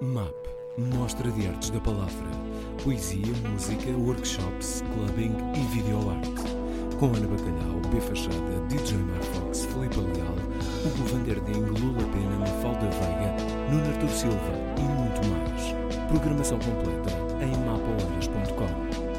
MAP Mostra de Artes da Palavra. Poesia, música, workshops, clubbing e videoarte. Com Ana Bacalhau, B. Fachada, DJ Marfox, Felipe Leal, Hugo Vanderding, Lula Pena, Mafalda Veiga, Nuno Artur Silva e muito mais. Programação completa em mapahoras.com.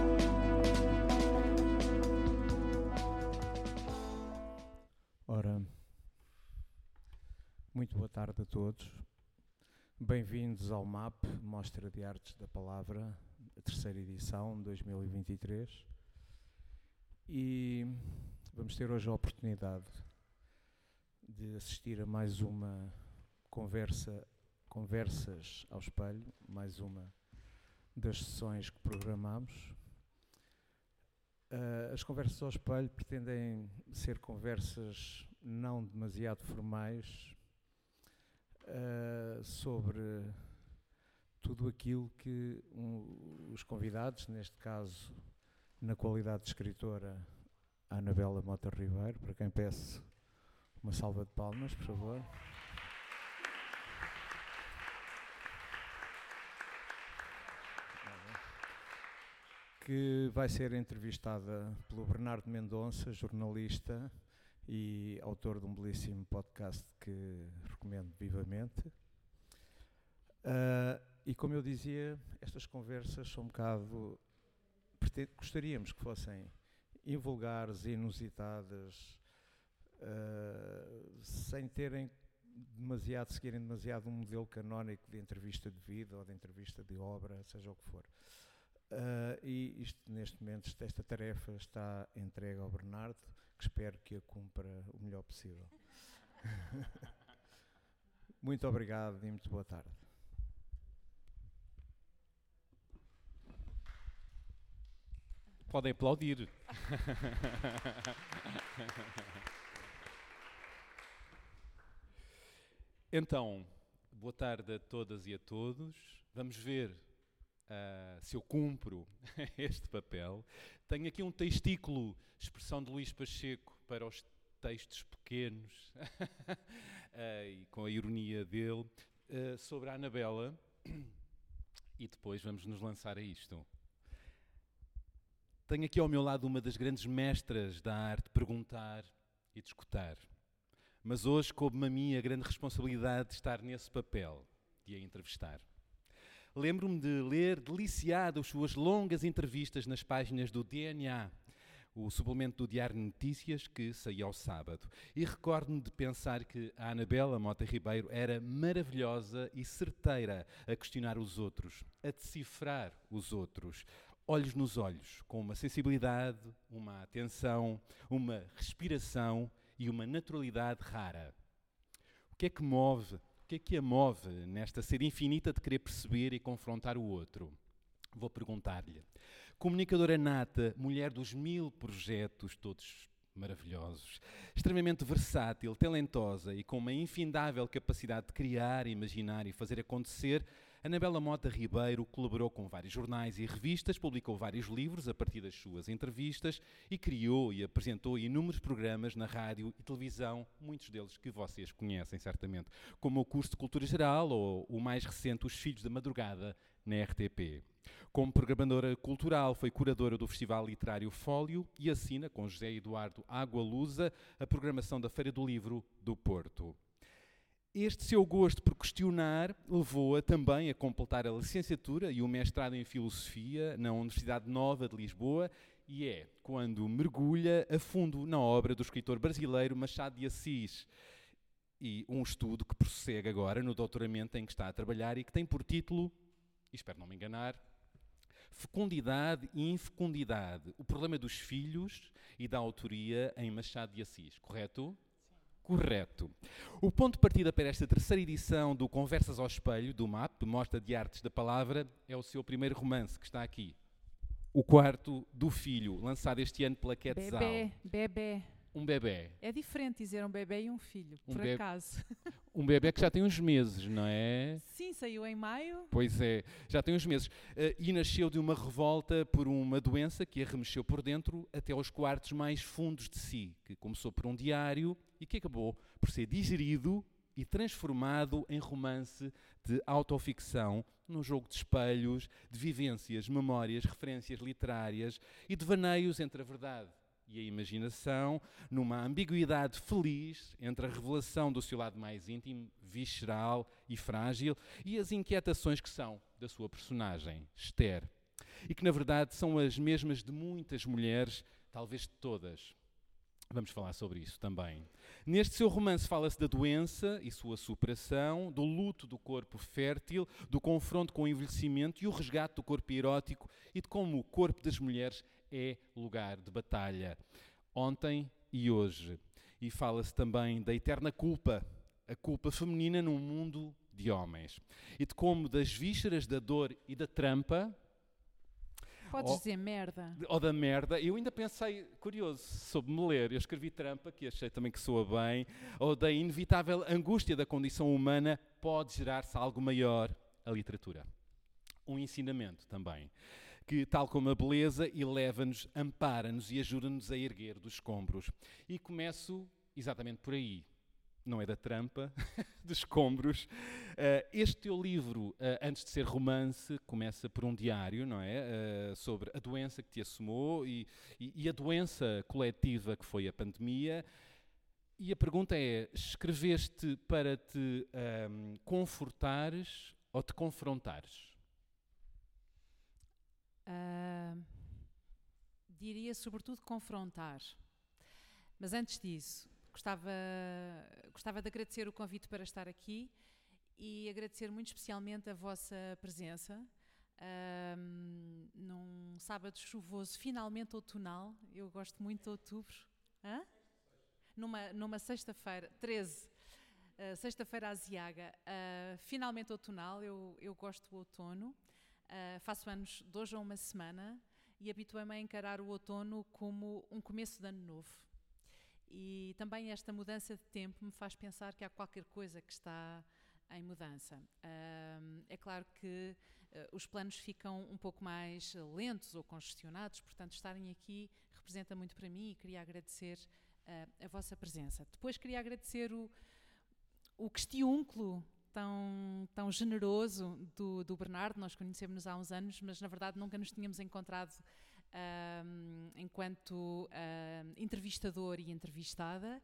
Bem-vindos ao MAP, Mostra de Artes da Palavra, terceira edição, 2023. E vamos ter hoje a oportunidade de assistir a mais uma conversa, conversas ao espelho, mais uma das sessões que programamos. Uh, as conversas ao espelho pretendem ser conversas não demasiado formais uh, sobre tudo aquilo que um, os convidados, neste caso, na qualidade de escritora, a Anabela Mota Ribeiro, para quem peço uma salva de palmas, por favor. que vai ser entrevistada pelo Bernardo Mendonça, jornalista e autor de um belíssimo podcast que recomendo vivamente. Uh, e como eu dizia, estas conversas são um bocado. Gostaríamos que fossem invulgares, inusitadas, uh, sem terem demasiado, seguirem demasiado um modelo canónico de entrevista de vida ou de entrevista de obra, seja o que for. Uh, e isto, neste momento, esta tarefa está entregue ao Bernardo, que espero que a cumpra o melhor possível. muito obrigado e muito boa tarde. Podem aplaudir. então, boa tarde a todas e a todos. Vamos ver Uh, se eu cumpro este papel. Tenho aqui um testículo, expressão de Luís Pacheco, para os textos pequenos, uh, e com a ironia dele, uh, sobre a Anabela. E depois vamos nos lançar a isto. Tenho aqui ao meu lado uma das grandes mestras da arte de perguntar e de escutar. Mas hoje coube-me a mim a grande responsabilidade de estar nesse papel, de a entrevistar. Lembro-me de ler deliciado as suas longas entrevistas nas páginas do DNA, o suplemento do Diário de Notícias que saía ao sábado. E recordo-me de pensar que a Anabela Mota Ribeiro era maravilhosa e certeira a questionar os outros, a decifrar os outros, olhos nos olhos, com uma sensibilidade, uma atenção, uma respiração e uma naturalidade rara. O que é que move que é que a move nesta sede infinita de querer perceber e confrontar o outro? Vou perguntar-lhe. Comunicadora nata, mulher dos mil projetos, todos maravilhosos, extremamente versátil, talentosa e com uma infindável capacidade de criar, imaginar e fazer acontecer, Anabela Mota Ribeiro colaborou com vários jornais e revistas, publicou vários livros a partir das suas entrevistas e criou e apresentou inúmeros programas na rádio e televisão, muitos deles que vocês conhecem certamente, como o curso de Cultura Geral ou o mais recente Os Filhos da Madrugada na RTP. Como programadora cultural, foi curadora do Festival Literário Fólio e assina, com José Eduardo Água Lusa, a programação da Feira do Livro do Porto. Este seu gosto por questionar levou-a também a completar a licenciatura e o mestrado em Filosofia na Universidade Nova de Lisboa, e é quando mergulha a fundo na obra do escritor brasileiro Machado de Assis. E um estudo que prossegue agora no doutoramento em que está a trabalhar e que tem por título, espero não me enganar, Fecundidade e Infecundidade, o problema dos filhos e da autoria em Machado de Assis, correto? Correto. O ponto de partida para esta terceira edição do Conversas ao Espelho, do MAP, Mostra de Artes da Palavra, é o seu primeiro romance, que está aqui. O quarto do filho, lançado este ano pela Quetzal. Bebê, bebê. Um bebê. É diferente dizer um bebê e um filho, um por acaso. Um bebê que já tem uns meses, não é? Sim, saiu em maio. Pois é, já tem uns meses. Uh, e nasceu de uma revolta por uma doença que a remexeu por dentro até aos quartos mais fundos de si, que começou por um diário e que acabou por ser digerido e transformado em romance de autoficção, num jogo de espelhos, de vivências, memórias, referências literárias e de vaneios entre a verdade e a imaginação, numa ambiguidade feliz entre a revelação do seu lado mais íntimo, visceral e frágil, e as inquietações que são da sua personagem, Esther. E que, na verdade, são as mesmas de muitas mulheres, talvez de todas. Vamos falar sobre isso também. Neste seu romance fala-se da doença e sua superação, do luto do corpo fértil, do confronto com o envelhecimento e o resgate do corpo erótico e de como o corpo das mulheres é lugar de batalha, ontem e hoje. E fala-se também da eterna culpa, a culpa feminina num mundo de homens. E de como das vísceras da dor e da trampa. Podes ou, dizer merda. Ou da merda. Eu ainda pensei, curioso, sobre me ler. Eu escrevi trampa, que achei também que soa bem. Ou da inevitável angústia da condição humana pode gerar-se algo maior, a literatura. Um ensinamento também que, tal como a beleza, eleva-nos, ampara-nos e ajuda-nos a erguer dos escombros. E começo exatamente por aí. Não é da trampa, dos escombros. Uh, este teu livro, uh, antes de ser romance, começa por um diário, não é? Uh, sobre a doença que te assomou e, e, e a doença coletiva que foi a pandemia. E a pergunta é: escreveste para te um, confortares ou te confrontares? Uh, diria sobretudo confrontar. Mas antes disso, gostava, gostava de agradecer o convite para estar aqui e agradecer muito especialmente a vossa presença. num sábado chuvoso, finalmente outonal, eu gosto muito de outubro. Hã? Numa, numa sexta-feira, 13, uh, sexta-feira aziaga, uh, finalmente outonal, eu, eu gosto do outono. Uh, faço anos de hoje a uma semana e habituei-me a encarar o outono como um começo de ano novo. E também esta mudança de tempo me faz pensar que há qualquer coisa que está em mudança. É claro que uh, os planos ficam um pouco mais lentos ou congestionados, portanto, estarem aqui representa muito para mim e queria agradecer a vossa presença. Depois queria agradecer o, o questiúnculo tão, tão generoso do, do Bernardo. Nós conhecemos-nos há uns anos, mas na verdade nunca nos tínhamos encontrado um, enquanto um, entrevistador e entrevistada.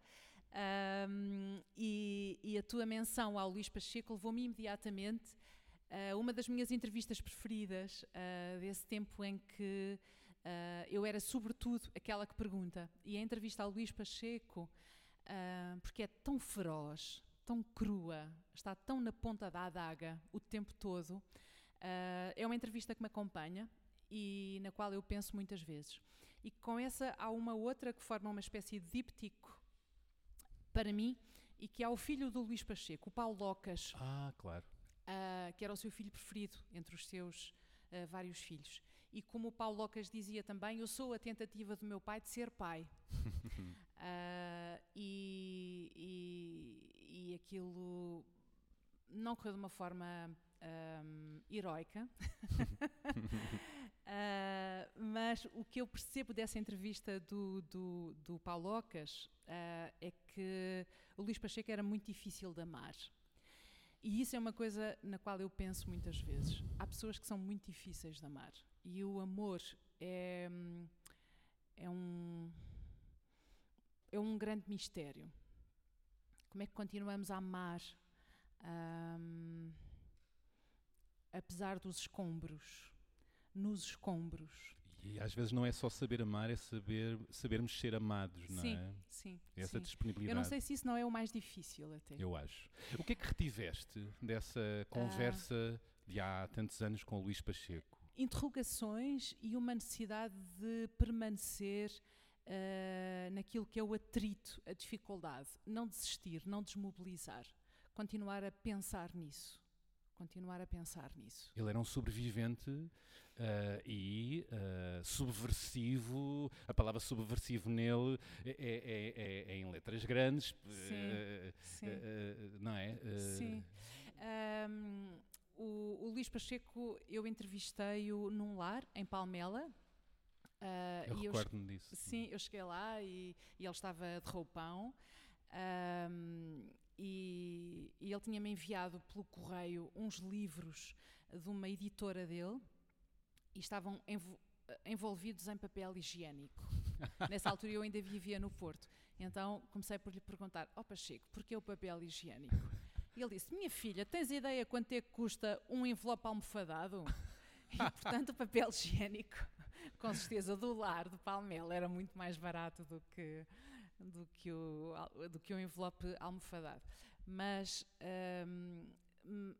Um, e, e, a tua menção ao Luís Pacheco levou-me imediatamente a uma das minhas entrevistas preferidas, uh, desse tempo em que uh, eu era, sobretudo, aquela que pergunta. E a entrevista ao Luís Pacheco, uh, porque é tão feroz, tão crua, está tão na ponta da adaga o tempo todo. Uh, é uma entrevista que me acompanha e na qual eu penso muitas vezes. E com essa há uma outra que forma uma espécie de díptico para mim e que é o filho do Luís Pacheco, o Paulo Locas. Ah, claro. Uh, que era o seu filho preferido entre os seus uh, vários filhos. E como o Paulo Locas dizia também, eu sou a tentativa do meu pai de ser pai. e, e, e aquilo não correu de uma forma um, heroica. uh, mas o que eu percebo dessa entrevista do, do, do Paulo Ocas uh, é que o Luís Pacheco era muito difícil de amar. E isso é uma coisa na qual eu penso muitas vezes. Há pessoas que são muito difíceis de amar. E o amor é, é um, é um grande mistério. Como é que continuamos a amar um, apesar dos escombros, nos escombros? E às vezes não é só saber amar, é saber sabermos ser amados, não sim, é? Sim, Essa sim. disponibilidade. Eu não sei se isso não é o mais difícil até. Eu acho. O que é que retiveste dessa conversa uh, de há tantos anos com o Luís Pacheco? Interrogações e uma necessidade de permanecer uh, naquilo que é o atrito, a dificuldade. Não desistir, não desmobilizar. Continuar a pensar nisso. Continuar a pensar nisso. Ele era um sobrevivente uh, e uh, subversivo. A palavra subversivo nele é, é, é, é em letras grandes. Sim. sim. não é? Sim. Um, o, o Luís Pacheco, eu entrevistei-o num lar, em Palmela, Uh, eu recordo-me disso. Sim, eu cheguei lá e, e ele estava de roupão. Um, e, ele tinha-me enviado pelo correio uns livros de uma editora dele e estavam envo envolvidos em papel higiênico. Nessa altura eu ainda vivia no Porto. Então comecei por lhe perguntar: Ó oh, Pacheco, porquê o papel higiênico? E ele disse: Minha filha, tens ideia quanto é que custa um envelope almofadado? E portanto o papel higiênico, com certeza do lar, do Palmel, era muito mais barato do que, do que, o, do que o envelope almofadado. Mas. Um,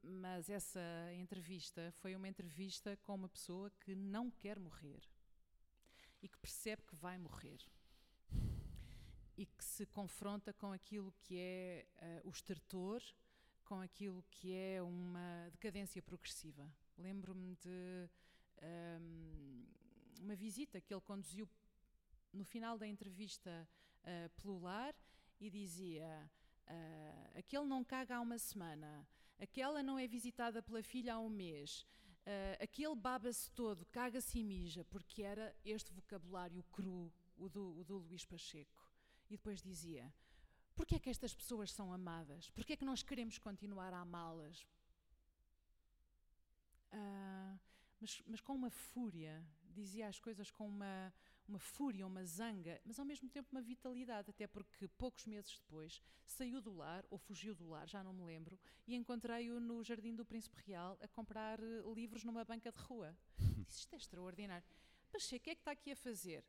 mas essa entrevista foi uma entrevista com uma pessoa que não quer morrer e que percebe que vai morrer e que se confronta com aquilo que é uh, o estertor, com aquilo que é uma decadência progressiva. Lembro-me de um, uma visita que ele conduziu no final da entrevista uh, pelo lar e dizia: uh, Aquele não caga há uma semana, aquela não é visitada pela filha há um mês. Uh, aquele baba-se todo, caga-se e mija, porque era este vocabulário cru, o do, o do Luís Pacheco. E depois dizia: Porquê é que estas pessoas são amadas? Porquê é que nós queremos continuar a amá-las? Uh, mas, mas, com uma fúria, dizia as coisas com uma, uma fúria, uma zanga, mas ao mesmo tempo uma vitalidade, até porque poucos meses depois saiu do lar, ou fugiu do lar, já não me lembro, e encontrei-o no Jardim do Príncipe Real a comprar eh, livros numa banca de rua. Disse, isto é extraordinário. Mas o que é que está aqui a fazer?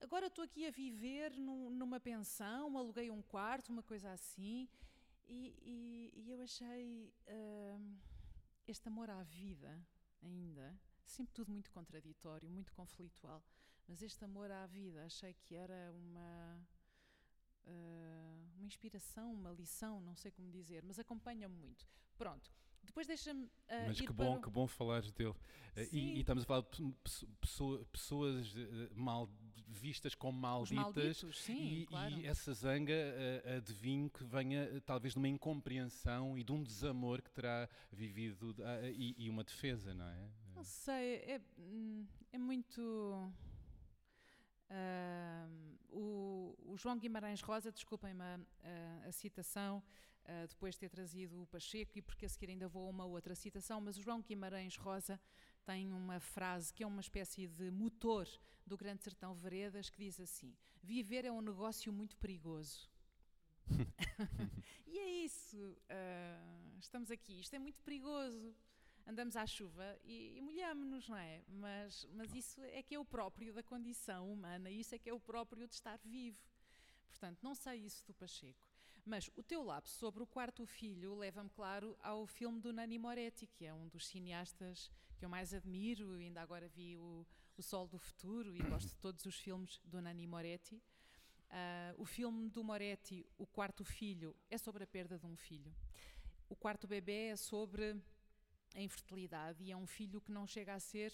agora estou aqui a viver num, numa pensão, aluguei um quarto, uma coisa assim, e, e, e eu achei uh, este amor à vida ainda, sempre tudo muito contraditório, muito conflitual, mas este amor à vida achei que era uma. Uh, uma inspiração, uma lição, não sei como dizer, mas acompanha-me muito. Pronto, depois deixa-me. Uh, Mas que bom, que bom falares dele. Uh, e, e, estamos a falar de pessoa, pessoas uh, mal vistas como malditas. sim, e, claro. e, essa zanga uh, adivinho que venha talvez de uma incompreensão e de um desamor que terá vivido e, e, uma defesa, não é? Não sei, é, hum, é muito. O, o, João Guimarães Rosa, desculpem-me a, a, a citação, uh, depois de ter trazido o Pacheco e porque a seguir ainda vou a uma outra citação, mas o João Guimarães Rosa tem uma frase que é uma espécie de motor do Grande Sertão Veredas que diz assim: Viver é um negócio muito perigoso. e é isso, uh, estamos aqui, isto é muito perigoso. Andamos à chuva e, e molhamos-nos, não é? Mas, mas isso é que é o próprio da condição humana, isso é que é o próprio de estar vivo. Portanto, não sei isso do Pacheco. Mas o teu lapso sobre o quarto filho leva-me, claro, ao filme do Nani Moretti, que é um dos cineastas que eu mais admiro. Ainda agora vi o, o Sol do Futuro e gosto de todos os filmes do Nani Moretti. Uh, o filme do Moretti, O Quarto Filho, é sobre a perda de um filho. O quarto bebê é sobre a infertilidade e é um filho que não chega a ser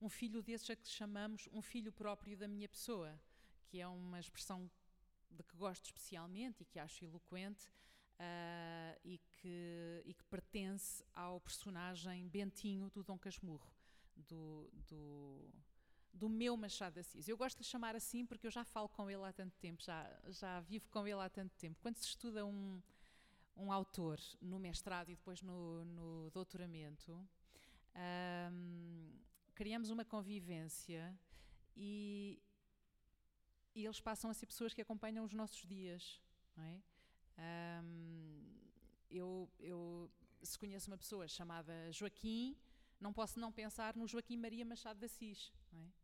um filho desses a que chamamos um filho próprio da minha pessoa, que é uma expressão de que gosto especialmente e que acho eloquente uh, e, que, e que pertence ao personagem Bentinho do Dom Casmurro, do, do, do meu Machado de Assis. Eu gosto de lhe chamar assim porque eu já falo com ele há tanto tempo, já, já vivo com ele há tanto tempo. Quando se estuda um, um autor no mestrado e depois no, no doutoramento, um, criamos uma convivência e, e eles passam a ser pessoas que acompanham os nossos dias, é? Um, eu, eu, se conheço uma pessoa chamada Joaquim, não posso não pensar no Joaquim Maria Machado de Assis, é?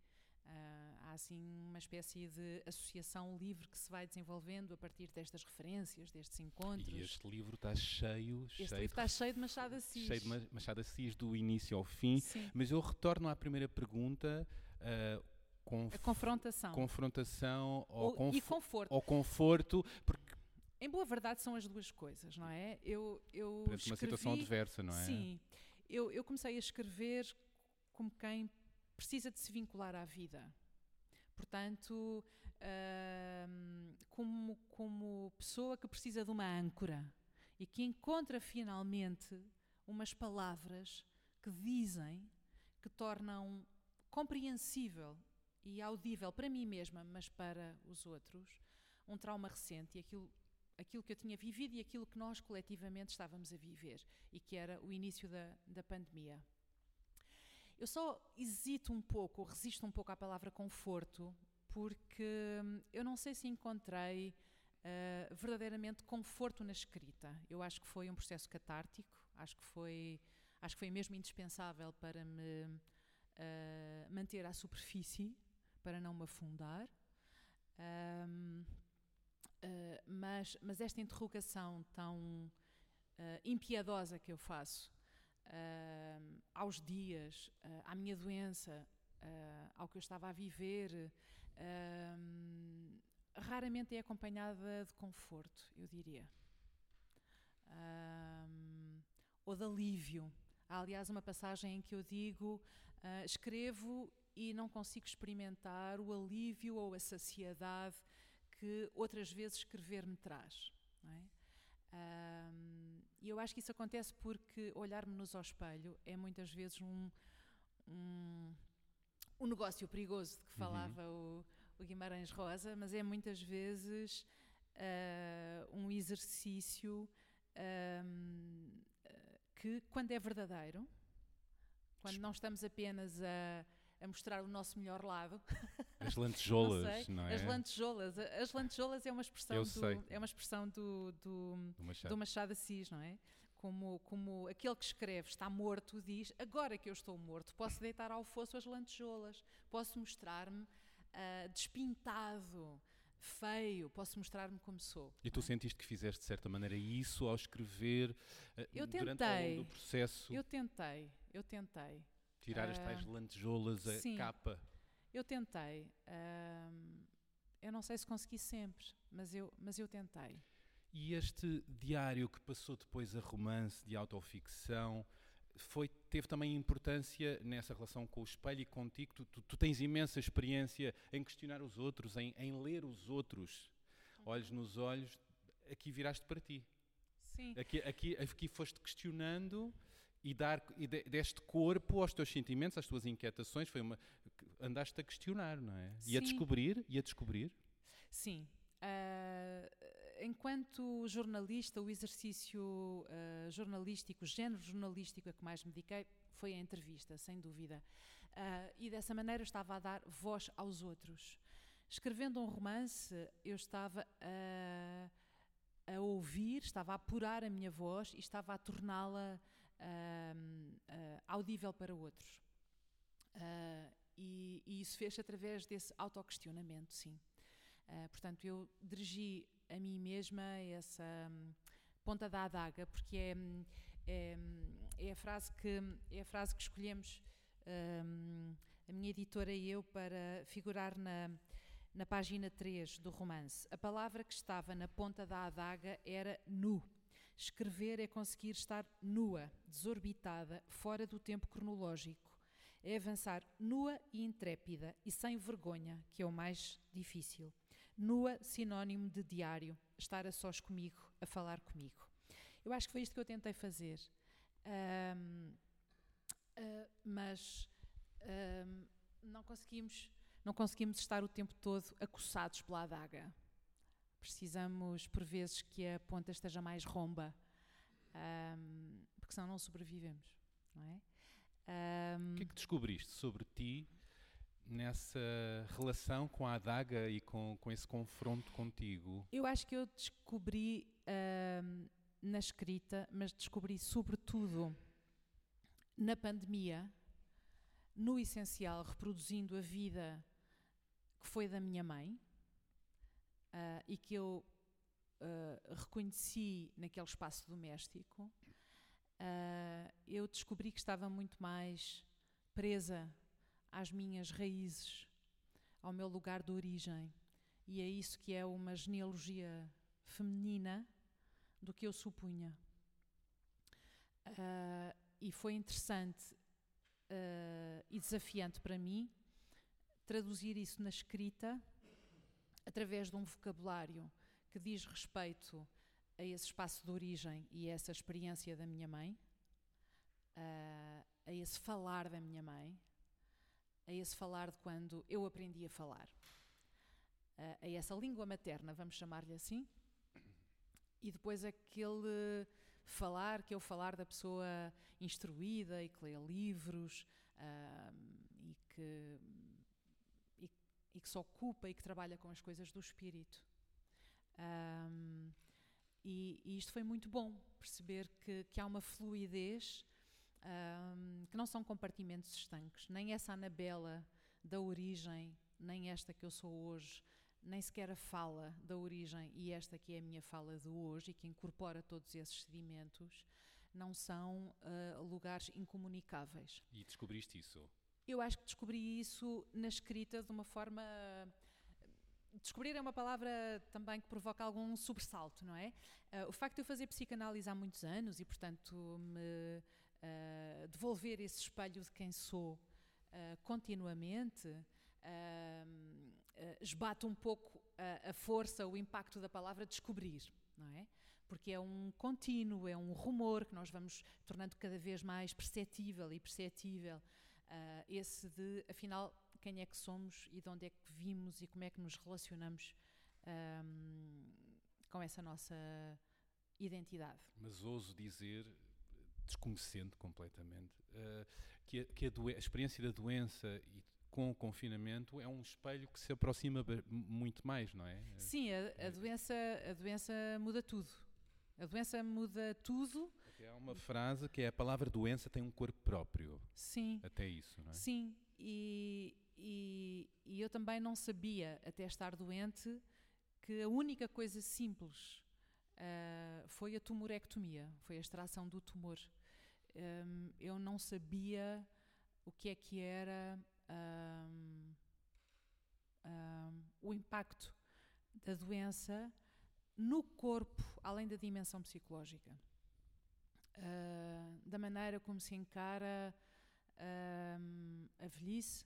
Há assim uma espécie de associação livre que se vai desenvolvendo a partir destas referências, destes encontros. E este livro está cheio, este cheio livro está cheio de Machado de Assis. Cheio de Machado de Assis do início ao fim. Sim. Mas eu retorno à primeira pergunta. Uh, conf a confrontação. confrontação ou, conf e conforto. Ou conforto, porque em boa verdade são as duas coisas, não é? Eu, eu escrevi, uma situação adversa, não é? Sim. Eu, eu comecei a escrever como quem precisa de se vincular à vida. Portanto, uh, como, como pessoa que precisa de uma âncora e que encontra finalmente umas palavras que dizem, que tornam compreensível e audível para mim mesma, mas para os outros, um trauma recente e aquilo aquilo que eu tinha vivido e aquilo que nós coletivamente estávamos a viver, e que era o início da, da pandemia. Eu só hesito um pouco, resisto um pouco à palavra conforto, porque hum, eu não sei se encontrei uh, verdadeiramente conforto na escrita. Eu acho que foi um processo catártico, acho que foi, acho que foi mesmo indispensável para me uh, manter à superfície, para não me afundar. Um, uh, mas, mas esta interrogação tão impiedosa que eu faço uh, aos dias, uh, à minha doença, uh, ao que eu estava a viver, raramente é acompanhada de conforto, eu diria. ou de alívio. Há, aliás, uma passagem em que eu digo: escrevo e não consigo experimentar o alívio ou a saciedade que outras vezes escrever me traz. Não é? Um, e eu acho que isso acontece porque olhar-nos ao espelho é muitas vezes um, um, um negócio perigoso de que uhum. falava uhum. o, o, Guimarães Rosa, mas é muitas vezes uh, um exercício um, que, quando é verdadeiro, quando não estamos apenas a a mostrar o nosso melhor lado. As lantejoulas, não, não, é? As lantejoulas. As lantejoulas é uma expressão, do, é uma expressão do, do, do, Machado. do Machado Assis, não é? Como, como aquele que escreve está morto diz, agora que eu estou morto, posso deitar ao fosso as lantejoulas, posso mostrar-me uh, despintado, feio, posso mostrar-me como sou. E tu é? sentiste que fizeste de certa maneira isso ao escrever uh, eu durante tentei, o processo? Eu tentei, eu tentei. Tirar as tais ah, lantejoulas, a sim, capa. Eu tentei. Uh, eu não sei se consegui sempre, mas eu, mas eu tentei. E este diário que passou depois a romance de autoficção foi, teve também importância nessa relação com o espelho e contigo? Tu, tu, tu tens imensa experiência em questionar os outros, em, em ler os outros. Olhos nos olhos, aqui viraste para ti. Sim. Aqui, aqui, aqui foste questionando e, dar, e deste corpo aos teus sentimentos, às tuas inquietações, foi uma andaste a questionar, não é? Sim. E a descobrir, e a descobrir. Sim. Uh, enquanto jornalista, o exercício uh, jornalístico, o género jornalístico a que mais me dediquei foi a entrevista, sem dúvida. Uh, e dessa maneira eu estava a dar voz aos outros. Escrevendo um romance, eu estava a, a ouvir, estava a apurar a minha voz e estava a torná-la uh, audível para outros. Uh, e, e, isso fez através desse autoquestionamento, sim. Uh, portanto, eu dirigi a mim mesma essa um, ponta da adaga, porque é, é, é, a frase que, é a frase que escolhemos, um, a minha editora e eu, para figurar na, na página 3 do romance. A palavra que estava na ponta da adaga era nu. Escrever é conseguir estar nua, desorbitada, fora do tempo cronológico. É avançar nua e intrépida e sem vergonha, que é o mais difícil. Nua, sinónimo de diário, estar a sós comigo, a falar comigo. Eu acho que foi isto que eu tentei fazer. Um, uh, ah, mas um, não conseguimos não conseguimos estar o tempo todo acossados pela adaga. Precisamos, por vezes, que a ponta esteja mais romba, um, porque senão não sobrevivemos, não é? Um, o que é que descobriste sobre ti nessa relação com a adaga e com, com esse confronto contigo? Eu acho que eu descobri um, na escrita, mas descobri sobretudo na pandemia, no essencial, reproduzindo a vida que foi da minha mãe, uh, e que eu uh, reconheci naquele espaço doméstico, uh, eu descobri que estava muito mais presa às minhas raízes, ao meu lugar de origem. E é isso que é uma genealogia feminina do que eu supunha. Uh, e foi interessante uh, e desafiante para mim traduzir isso na escrita através de um vocabulário que diz respeito a esse espaço de origem e a essa experiência da minha mãe, a, a esse falar da minha mãe, a esse falar de quando eu aprendi a falar, a, a essa língua materna, vamos chamar-lhe assim, e depois aquele falar, que é o falar da pessoa instruída e que lê livros e, que, e, que se ocupa e que trabalha com as coisas do espírito. Um, e, e, isto foi muito bom, perceber que, que há uma fluidez, um, que não são compartimentos estanques, nem essa Anabela da origem, nem esta que eu sou hoje, nem sequer a fala da origem e esta que é a minha fala de hoje e que incorpora todos esses sedimentos, não são uh, lugares incomunicáveis. E descobriste isso? Eu acho que descobri isso na escrita de uma forma. Descobrir é uma palavra também que provoca algum sobressalto, não é? Uh, o facto de eu fazer psicanálise há muitos anos e, portanto, me uh, devolver esse espelho de quem sou continuamente uh, esbate um pouco a, a, força, o impacto da palavra descobrir, não é? Porque é um contínuo, é um rumor que nós vamos tornando cada vez mais perceptível e perceptível. Uh, esse de, afinal, quem é que somos e de onde é que vimos e como é que nos relacionamos um, com essa nossa identidade. Mas ouso dizer, desconhecendo completamente, uh, que, a, que a, a, experiência da doença e com o confinamento é um espelho que se aproxima muito mais, não é? Sim, a, a, doença, a doença muda tudo. A doença muda tudo. Até há uma frase que é a palavra doença tem um corpo próprio. Sim. Até isso, não é? Sim, e, e, e eu também não sabia, até estar doente, que a única coisa simples uh, foi a tumorectomia, foi a extração do tumor. Um, eu não sabia o que é que era um, um, o impacto da doença no corpo, além da dimensão psicológica. Uh, da maneira como se encara um, a velhice,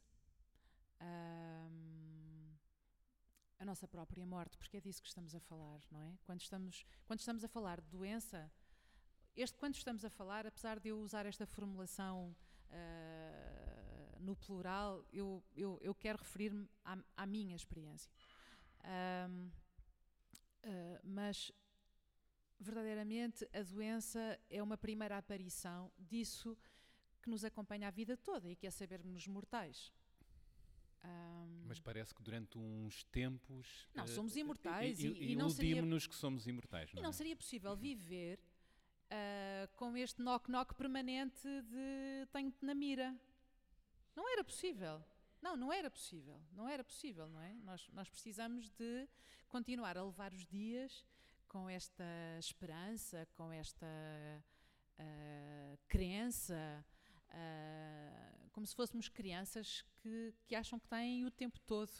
a nossa própria morte, porque é disso que estamos a falar, não é? Quando estamos, quando estamos a falar de doença, este quando estamos a falar, apesar de eu usar esta formulação uh, no plural, eu, eu, eu quero referir-me à, à, minha experiência. Um, uh, mas, verdadeiramente, a doença é uma primeira aparição disso que nos acompanha a vida toda e que é sabermos mortais. Um, mas parece que durante uns tempos. Não, somos imortais uh, e, e, e, não nos que somos imortais. Não e não é? seria possível viver uh, com este knock-knock permanente de tenho-te na mira. Não era possível. Não, não era possível. Não era possível, não é? Nós, nós precisamos de continuar a levar os dias com esta esperança, com esta uh, crença, uh, como se fôssemos crianças que, que acham que têm o tempo todo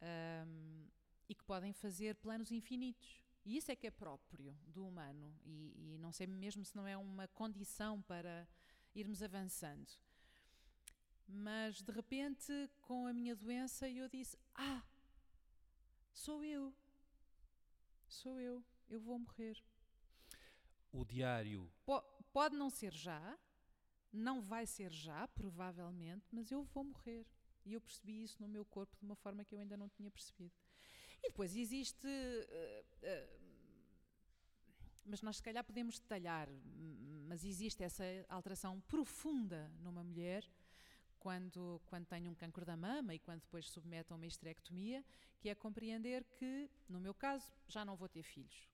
um, e que podem fazer planos infinitos. E isso é que é próprio do humano. E, e não sei mesmo se não é uma condição para irmos avançando. Mas de repente, com a minha doença, eu disse: Ah, sou eu. Sou eu. Eu vou morrer. O diário. pode não ser já, não vai ser já, provavelmente, mas eu vou morrer. E eu percebi isso no meu corpo de uma forma que eu ainda não tinha percebido. E depois existe. Uh, uh, mas nós se calhar podemos detalhar, mas existe essa alteração profunda numa mulher quando, quando tem um cancro da mama e quando depois submete a uma esterectomia, que é compreender que, no meu caso, já não vou ter filhos.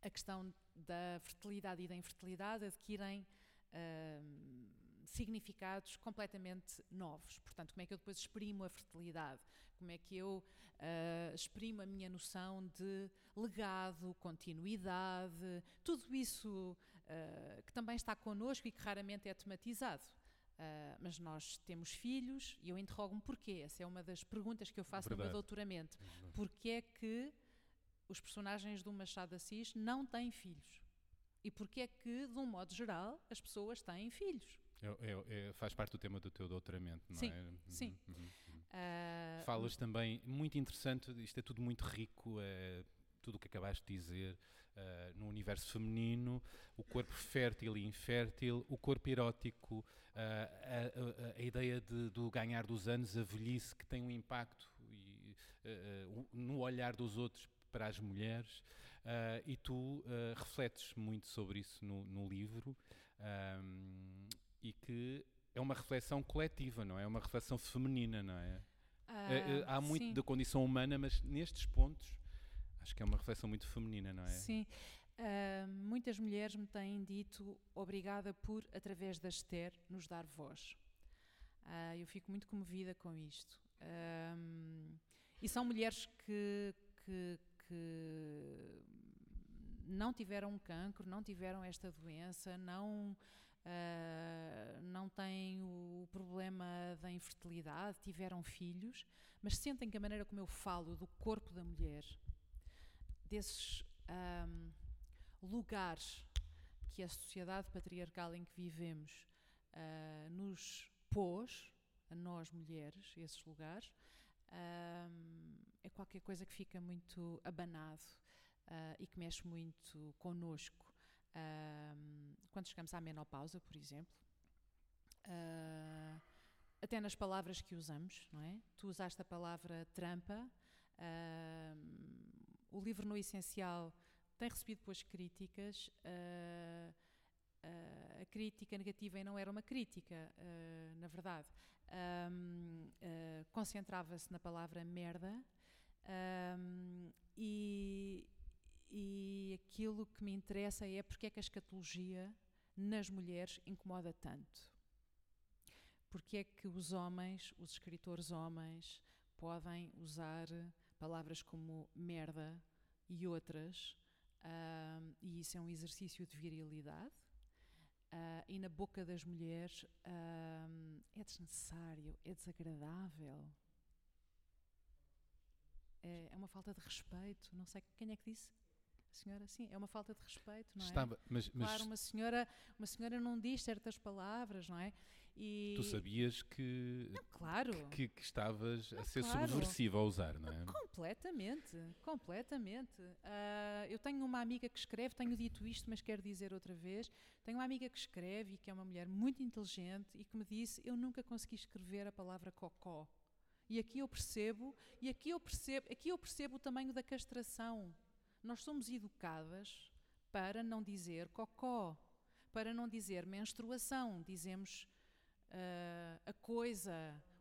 A questão da fertilidade e da infertilidade adquirem uh, significados completamente novos. Portanto, como é que eu depois exprimo a fertilidade? Como é que eu uh, exprimo a minha noção de legado, continuidade, tudo isso uh, que também está connosco e que raramente é tematizado. Uh, mas nós temos filhos e eu interrogo-me porquê. Essa é uma das perguntas que eu faço Verdade. no meu doutoramento. Verdade. Porquê é que os personagens do Machado Assis não têm filhos? E porquê é que, de um modo geral, as pessoas têm filhos? É, é, é, faz parte do tema do teu doutoramento, não sim, é? Uhum, sim. Uhum. Uh, Falas também, muito interessante, isto é tudo muito rico, é, tudo o que acabaste de dizer, uh, no universo feminino, o corpo fértil e infértil, o corpo erótico, uh, a, a, a, ideia de, do ganhar dos anos, a velhice que tem um impacto e, uh, no olhar dos outros para as mulheres. E tu refletes muito sobre isso no, no livro um, e que é uma reflexão coletiva, não é? É uma reflexão feminina, não é? Uh, há muito sim. da condição humana, mas nestes pontos acho que é uma reflexão muito feminina, não é? Sim. muitas mulheres me têm dito obrigada por, através da Esther, nos dar voz. eu fico muito comovida com isto. e são mulheres que, que, que não tiveram cancro, não tiveram esta doença, não, uh, não têm o problema da infertilidade, tiveram filhos, mas sentem que a maneira como eu falo do corpo da mulher, desses um, lugares que a sociedade patriarcal em que vivemos uh, nos pôs, a nós mulheres, esses lugares, um, é qualquer coisa que fica muito abanado uh, e que mexe muito connosco. Uh, quando chegamos à menopausa, por exemplo, uh, até nas palavras que usamos, não é? Tu usaste a palavra trampa. O livro no essencial tem recebido depois críticas. a crítica negativa não era uma crítica, na verdade. Um, concentrava-se na palavra merda um, e, e aquilo que me interessa é porque é que a escatologia nas mulheres incomoda tanto. Porque é que os homens, os escritores homens, podem usar palavras como merda e outras, uh, e isso é um exercício de virilidade. Uh, e na boca das mulheres uh, é desnecessário, é desagradável, é, é uma falta de respeito. Não sei quem é que disse. A senhora, sim, é uma falta de respeito, não é? Estava, mas, mas claro, uma senhora, uma senhora não diz certas palavras, não é? E... Tu sabias que, não, claro. que, que estavas não, a ser claro. subversiva a usar, não é? Completamente, completamente. Uh, eu tenho uma amiga que escreve, tenho dito isto, mas quero dizer outra vez. Tenho uma amiga que escreve e que é uma mulher muito inteligente e que me disse: Eu nunca consegui escrever a palavra cocó. E aqui eu percebo, e aqui eu percebo, aqui eu percebo o tamanho da castração. Nós somos educadas para não dizer cocó, para não dizer menstruação, dizemos uh, a coisa,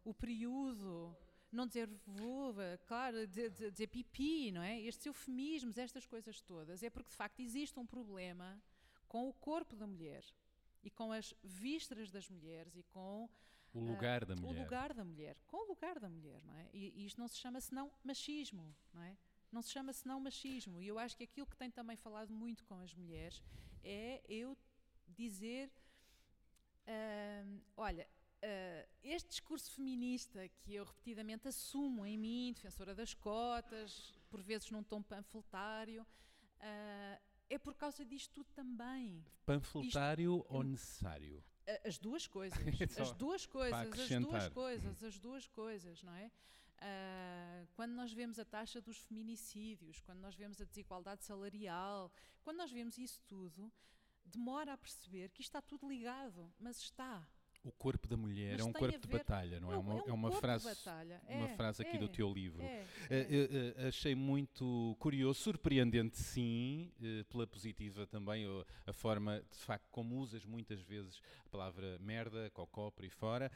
o período, não dizer vulva, claro, dizer, dizer pipi, não é? Estes eufemismos, estas coisas todas, é porque de facto existe um problema com o corpo da mulher e com as vísceras das mulheres e com o lugar da mulher. O lugar da mulher, com o lugar da mulher, não é? E, e isto não se chama senão machismo, não é? Não se chama senão machismo. E eu acho que aquilo que tem também falado muito com as mulheres é eu dizer: uh, olha, uh, este discurso feminista que eu repetidamente assumo em mim, defensora das cotas, por vezes num tom panfletário, uh, é por causa disto tudo também. Panfletário Isto, ou necessário? As duas coisas, as duas coisas, as duas coisas, as duas coisas, não é? Uh, quando nós vemos a taxa dos feminicídios, quando nós vemos a desigualdade salarial, quando nós vemos isso tudo, demora a perceber que isto está tudo ligado, mas está. O corpo da mulher Mas é um corpo de batalha, não é? é uma, é, um uma frase, uma é, frase aqui é, do teu livro. É, uh, uh, achei muito curioso, surpreendente, sim, uh, pela positiva também, a forma de facto como usas muitas vezes a palavra merda, cocó, por aí fora,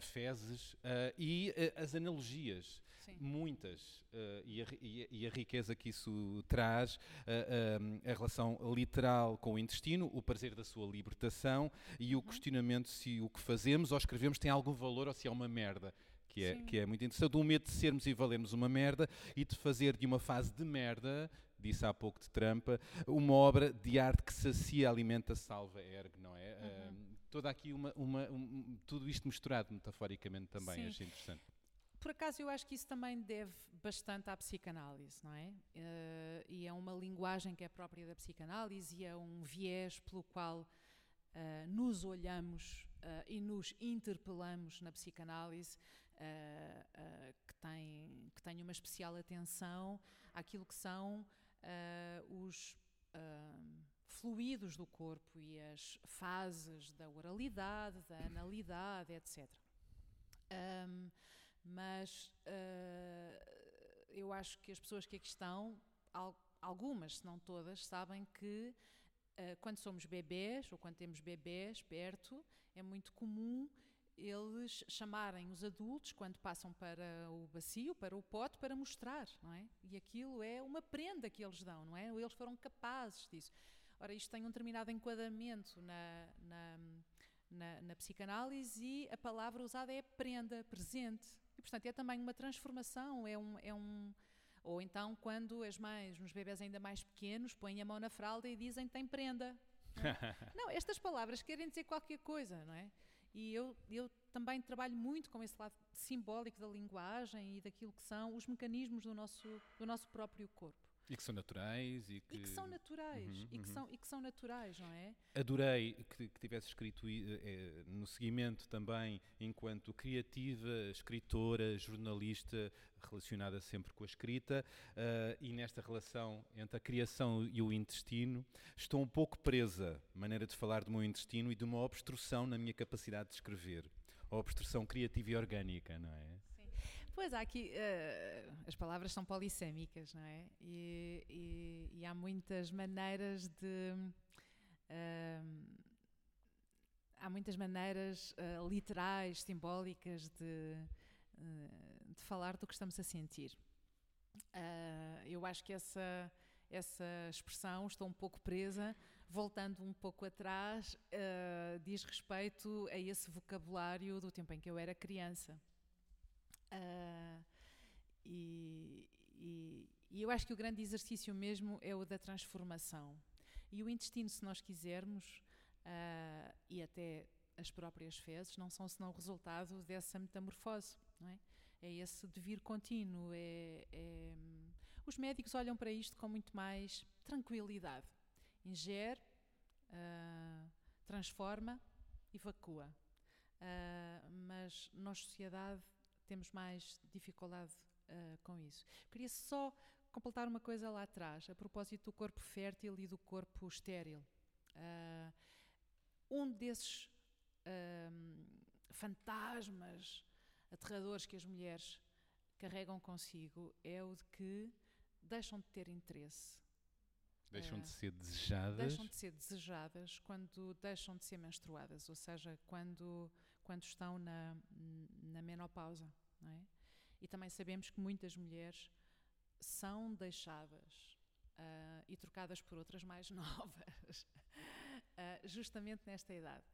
fezes e as analogias. Sim. muitas, uh, e, a, e, a, riqueza que isso traz, uh, a relação literal com o intestino, o prazer da sua libertação e o uhum. questionamento se o que fazemos ou escrevemos tem algum valor ou se é uma merda. Que é, que é muito interessante, o medo de sermos e valermos uma merda e de fazer de uma fase de merda disse há pouco de trampa, uma obra de arte que sacia, alimenta, salva, ergue, não é? Uhum. Uh, toda aqui uma, uma um, tudo isto misturado metaforicamente também, Sim. achei interessante por acaso eu acho que isso também deve bastante à psicanálise, não é? Uh, e é uma linguagem que é própria da psicanálise e é um viés pelo qual uh, nos olhamos uh, e nos interpelamos na psicanálise, que, tem, que tem uma especial atenção àquilo que são os fluidos do corpo e as fases da oralidade, da analidade, etc. Um, mas uh, eu acho que as pessoas que aqui estão, algumas, se não todas, sabem que uh, quando somos bebés ou quando temos bebés perto, é muito comum eles chamarem os adultos quando passam para o bacio, para o pote, para mostrar, não é? E aquilo é uma prenda que eles dão, não é? Eles foram capazes disso. Ora, isto tem um determinado enquadramento na, na, na, na psicanálise e a palavra usada é prenda, presente. E, portanto, é também uma transformação, é um, é um ou então, quando as mães, nos bebés ainda mais pequenos, põem a mão na fralda e dizem tem prenda. Não, é? não, estas palavras querem dizer qualquer coisa, não é? E eu, eu também trabalho muito com esse lado simbólico da linguagem e daquilo que são os mecanismos do nosso, do nosso próprio corpo. E que são naturais e que, e que são naturais uhum, e, que uhum. são, e que são naturais, não é? Adorei que, que tivesse escrito eh, no seguimento também enquanto criativa, escritora, jornalista, relacionada sempre com a escrita uh, e nesta relação entre a criação e o intestino, estou um pouco presa, maneira de falar do meu intestino e de uma obstrução na minha capacidade de escrever. A obstrução criativa e orgânica, não é? Pois há aqui, uh, as palavras são polissêmicas, não é? E, e, e há muitas maneiras de. Uh, há muitas maneiras uh, literais, simbólicas de, de falar do que estamos a sentir. eu acho que essa, essa expressão, estou um pouco presa, voltando um pouco atrás, diz respeito a esse vocabulário do tempo em que eu era criança. Uh, e, e, e, eu acho que o grande exercício mesmo é o da transformação. E o intestino, se nós quisermos, uh, e até as próprias fezes, não são senão resultado dessa metamorfose, não é? É esse devir contínuo. É, é, os médicos olham para isto com muito mais tranquilidade. Ingere, uh, transforma, evacua. Uh, mas nós, sociedade, temos mais dificuldade uh, com isso. Queria só completar uma coisa lá atrás, a propósito do corpo fértil e do corpo estéril. Uh, um desses uh, fantasmas aterradores que as mulheres carregam consigo é o de que deixam de ter interesse. Deixam de ser desejadas? Deixam de ser desejadas quando deixam de ser menstruadas, ou seja, quando quando estão na, na menopausa. Não é? E também sabemos que muitas mulheres são deixadas uh, e trocadas por outras mais novas, uh, justamente nesta idade.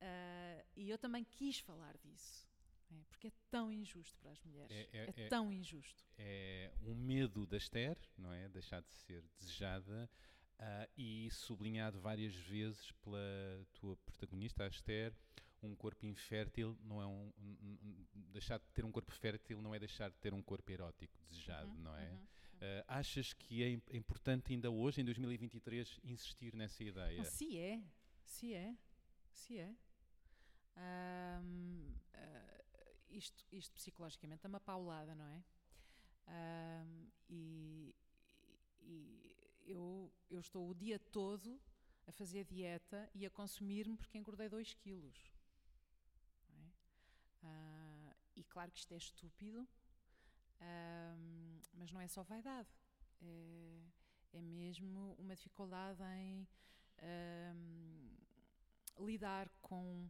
Uh, e eu também quis falar disso. É, porque é tão injusto para as mulheres. É, é, é, é tão injusto. É um medo da Esther, não é? Deixar de ser desejada. Uh, e sublinhado várias vezes pela tua protagonista, a Esther, um corpo infértil não é um, um, deixar de ter um corpo fértil não é deixar de ter um corpo erótico desejado, uhum, não é? Uhum, uhum. Uh, achas que é, importante ainda hoje, em 2023, insistir nessa ideia? se é, se é, se é. Um, uh, ah, isto, isto psicologicamente é uma paulada, não é? Um, e, e eu, eu estou o dia todo a fazer dieta e a consumir-me porque engordei 2 quilos. Uh, e claro que isto é estúpido, uh, mas não é só vaidade. É, é mesmo uma dificuldade em uh, lidar com,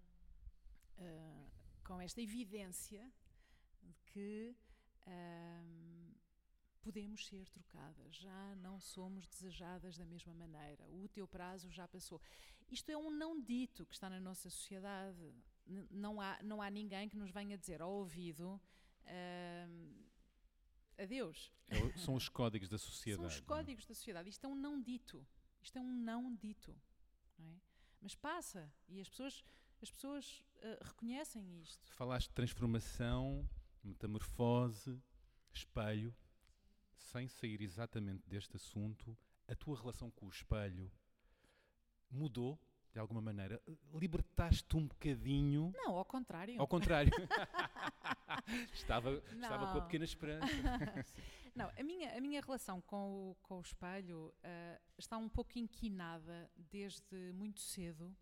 com esta evidência de que podemos ser trocadas, já não somos desejadas da mesma maneira, o teu prazo já passou. Isto é um não dito que está na nossa sociedade não há, não há ninguém que nos venha dizer ao ouvido uh, adeus. É, são os códigos da sociedade. São os é? códigos da sociedade. Isto é um não dito. Isto é um não dito. Não é? Mas passa e as pessoas, as pessoas uh, reconhecem isto. Falaste de transformação, metamorfose, espelho. Sem sair exatamente deste assunto, a tua relação com o espelho mudou de alguma maneira, libertaste um bocadinho. Não, ao contrário. Ao contrário. estava, estava com a pequena esperança. Não, a minha, a minha relação com o, com o espelho uh, está um pouco inquinada desde muito cedo,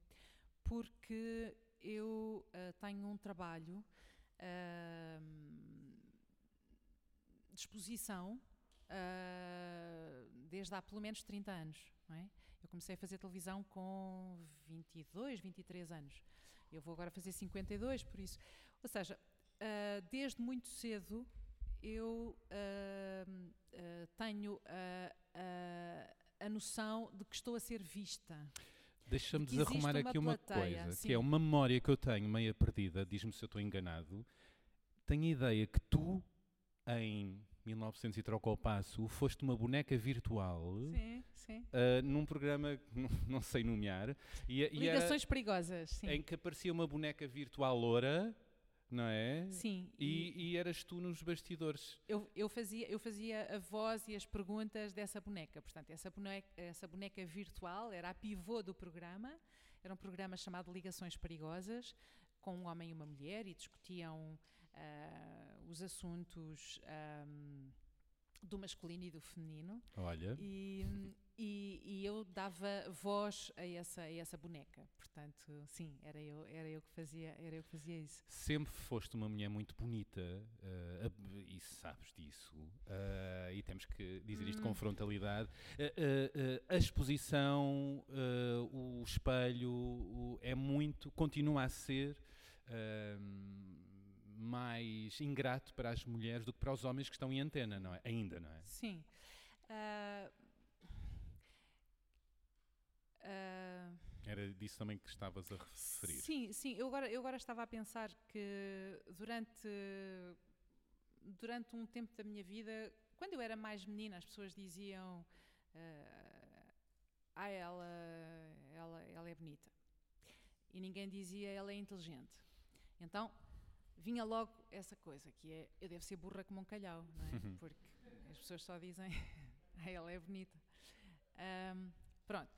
porque eu uh, tenho um trabalho uh, de exposição desde há pelo menos 30 anos. Não é? Eu comecei a fazer televisão com 22, 23 anos. Eu vou agora fazer 52, por isso. Ou seja, uh, desde muito cedo eu uh, uh, tenho a noção de que estou a ser vista. Deixa-me desarrumar aqui uma, plateia, coisa, sim. que é uma memória que eu tenho meia perdida, diz-me se eu estou enganado. Tenho a ideia que tu, em 1900 e troca ao passo, foste uma boneca virtual sim, sim. Uh, num programa que não, não, sei nomear. E, Ligações perigosas, sim. Em que aparecia uma boneca virtual loura não é? Sim. E, e, eras tu nos bastidores. Eu, eu, fazia, eu fazia a voz e as perguntas dessa boneca. Portanto, essa boneca, essa boneca virtual era a pivô do programa. Era um programa chamado Ligações Perigosas, com um homem e uma mulher, e discutiam uh, os assuntos. Um, do masculino e do feminino. Olha. E, e, e, eu dava voz a essa, a essa boneca. Portanto, sim, era eu, era eu que fazia, era eu que fazia isso. Sempre foste uma mulher muito bonita uh, e sabes disso. Uh, e temos que dizer isto hum. com frontalidade. Uh, a exposição, o espelho, o, é muito, continua a ser mais ingrato para as mulheres do que para os homens que estão em antena, não é? Ainda, não é? Sim. Uh, uh, Era disso também que estavas a referir. Sim, sim. Eu agora, eu agora estava a pensar que durante, durante um tempo da minha vida, quando eu era mais menina, as pessoas diziam uh, ah, ela, ela, ela é bonita. E ninguém dizia ela é inteligente. Então, vinha logo essa coisa, que é eu devo ser burra como um calhau, não é? Uhum. Porque as pessoas só dizem ah, ela é bonita. Um, pronto.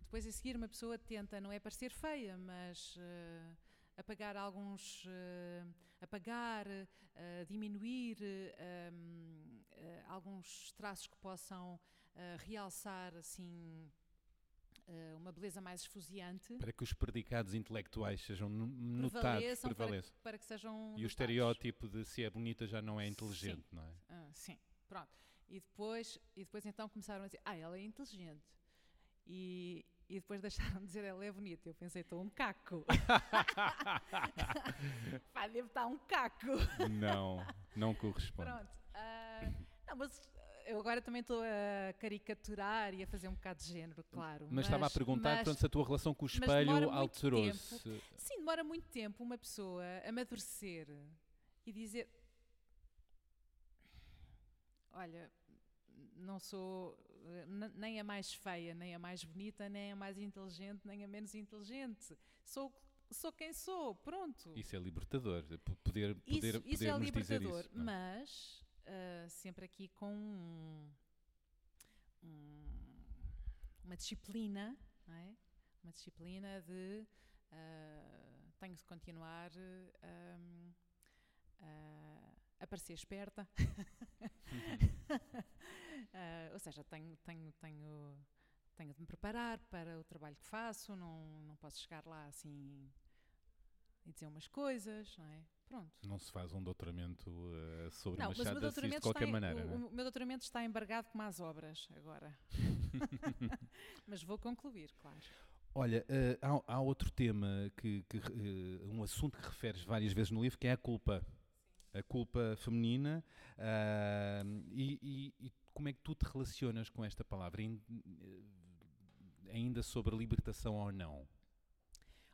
Depois a seguir uma pessoa tenta, não é parecer feia, mas uh, apagar alguns, uh, apagar, uh, diminuir um, alguns traços que possam realçar assim uma beleza mais esfuziante. Para que os predicados intelectuais sejam notados, prevaleçam. Para, para, que sejam E notados. o estereótipo de se é bonita já não é inteligente, sim. não é? Uh, sim, pronto. E depois, e depois então começaram a dizer, ah, ela é inteligente. E, e depois deixaram de dizer ela é bonita. Eu pensei, estou um caco. Pá, devo estar um caco. Não, não corresponde. Pronto. Uh, não, mas eu agora também estou a caricaturar e a fazer um bocado de género, claro. Mas, mas estava a perguntar, mas, portanto, se a tua relação com o espelho alterou-se. Sim, demora muito tempo uma pessoa amadurecer e dizer: Olha, não sou nem a mais feia, nem a mais bonita, nem a mais inteligente, nem a menos inteligente. Sou sou quem sou, pronto. Isso é libertador, poder, poder, isso, isso é libertador, isso, é? mas uh, sempre aqui com um, um, uma disciplina, é? uma disciplina de uh, tenho que continuar um, uh, a parecer esperta, ou seja, tenho, tenho, tenho, tenho de me preparar para o trabalho que faço, não, não posso chegar lá assim e dizer umas coisas, não é? Pronto. Não se faz um doutoramento uh, sobre não, Machado de Assis de qualquer em, maneira. O, é? o, meu doutoramento está embargado como as obras agora. mas vou concluir, claro. Olha, uh, há, há, outro tema, que, que uh, um assunto que referes várias vezes no livro, que é a culpa. Sim. A culpa feminina. E, e, e, como é que tu te relacionas com esta palavra? Ainda sobre libertação ou não?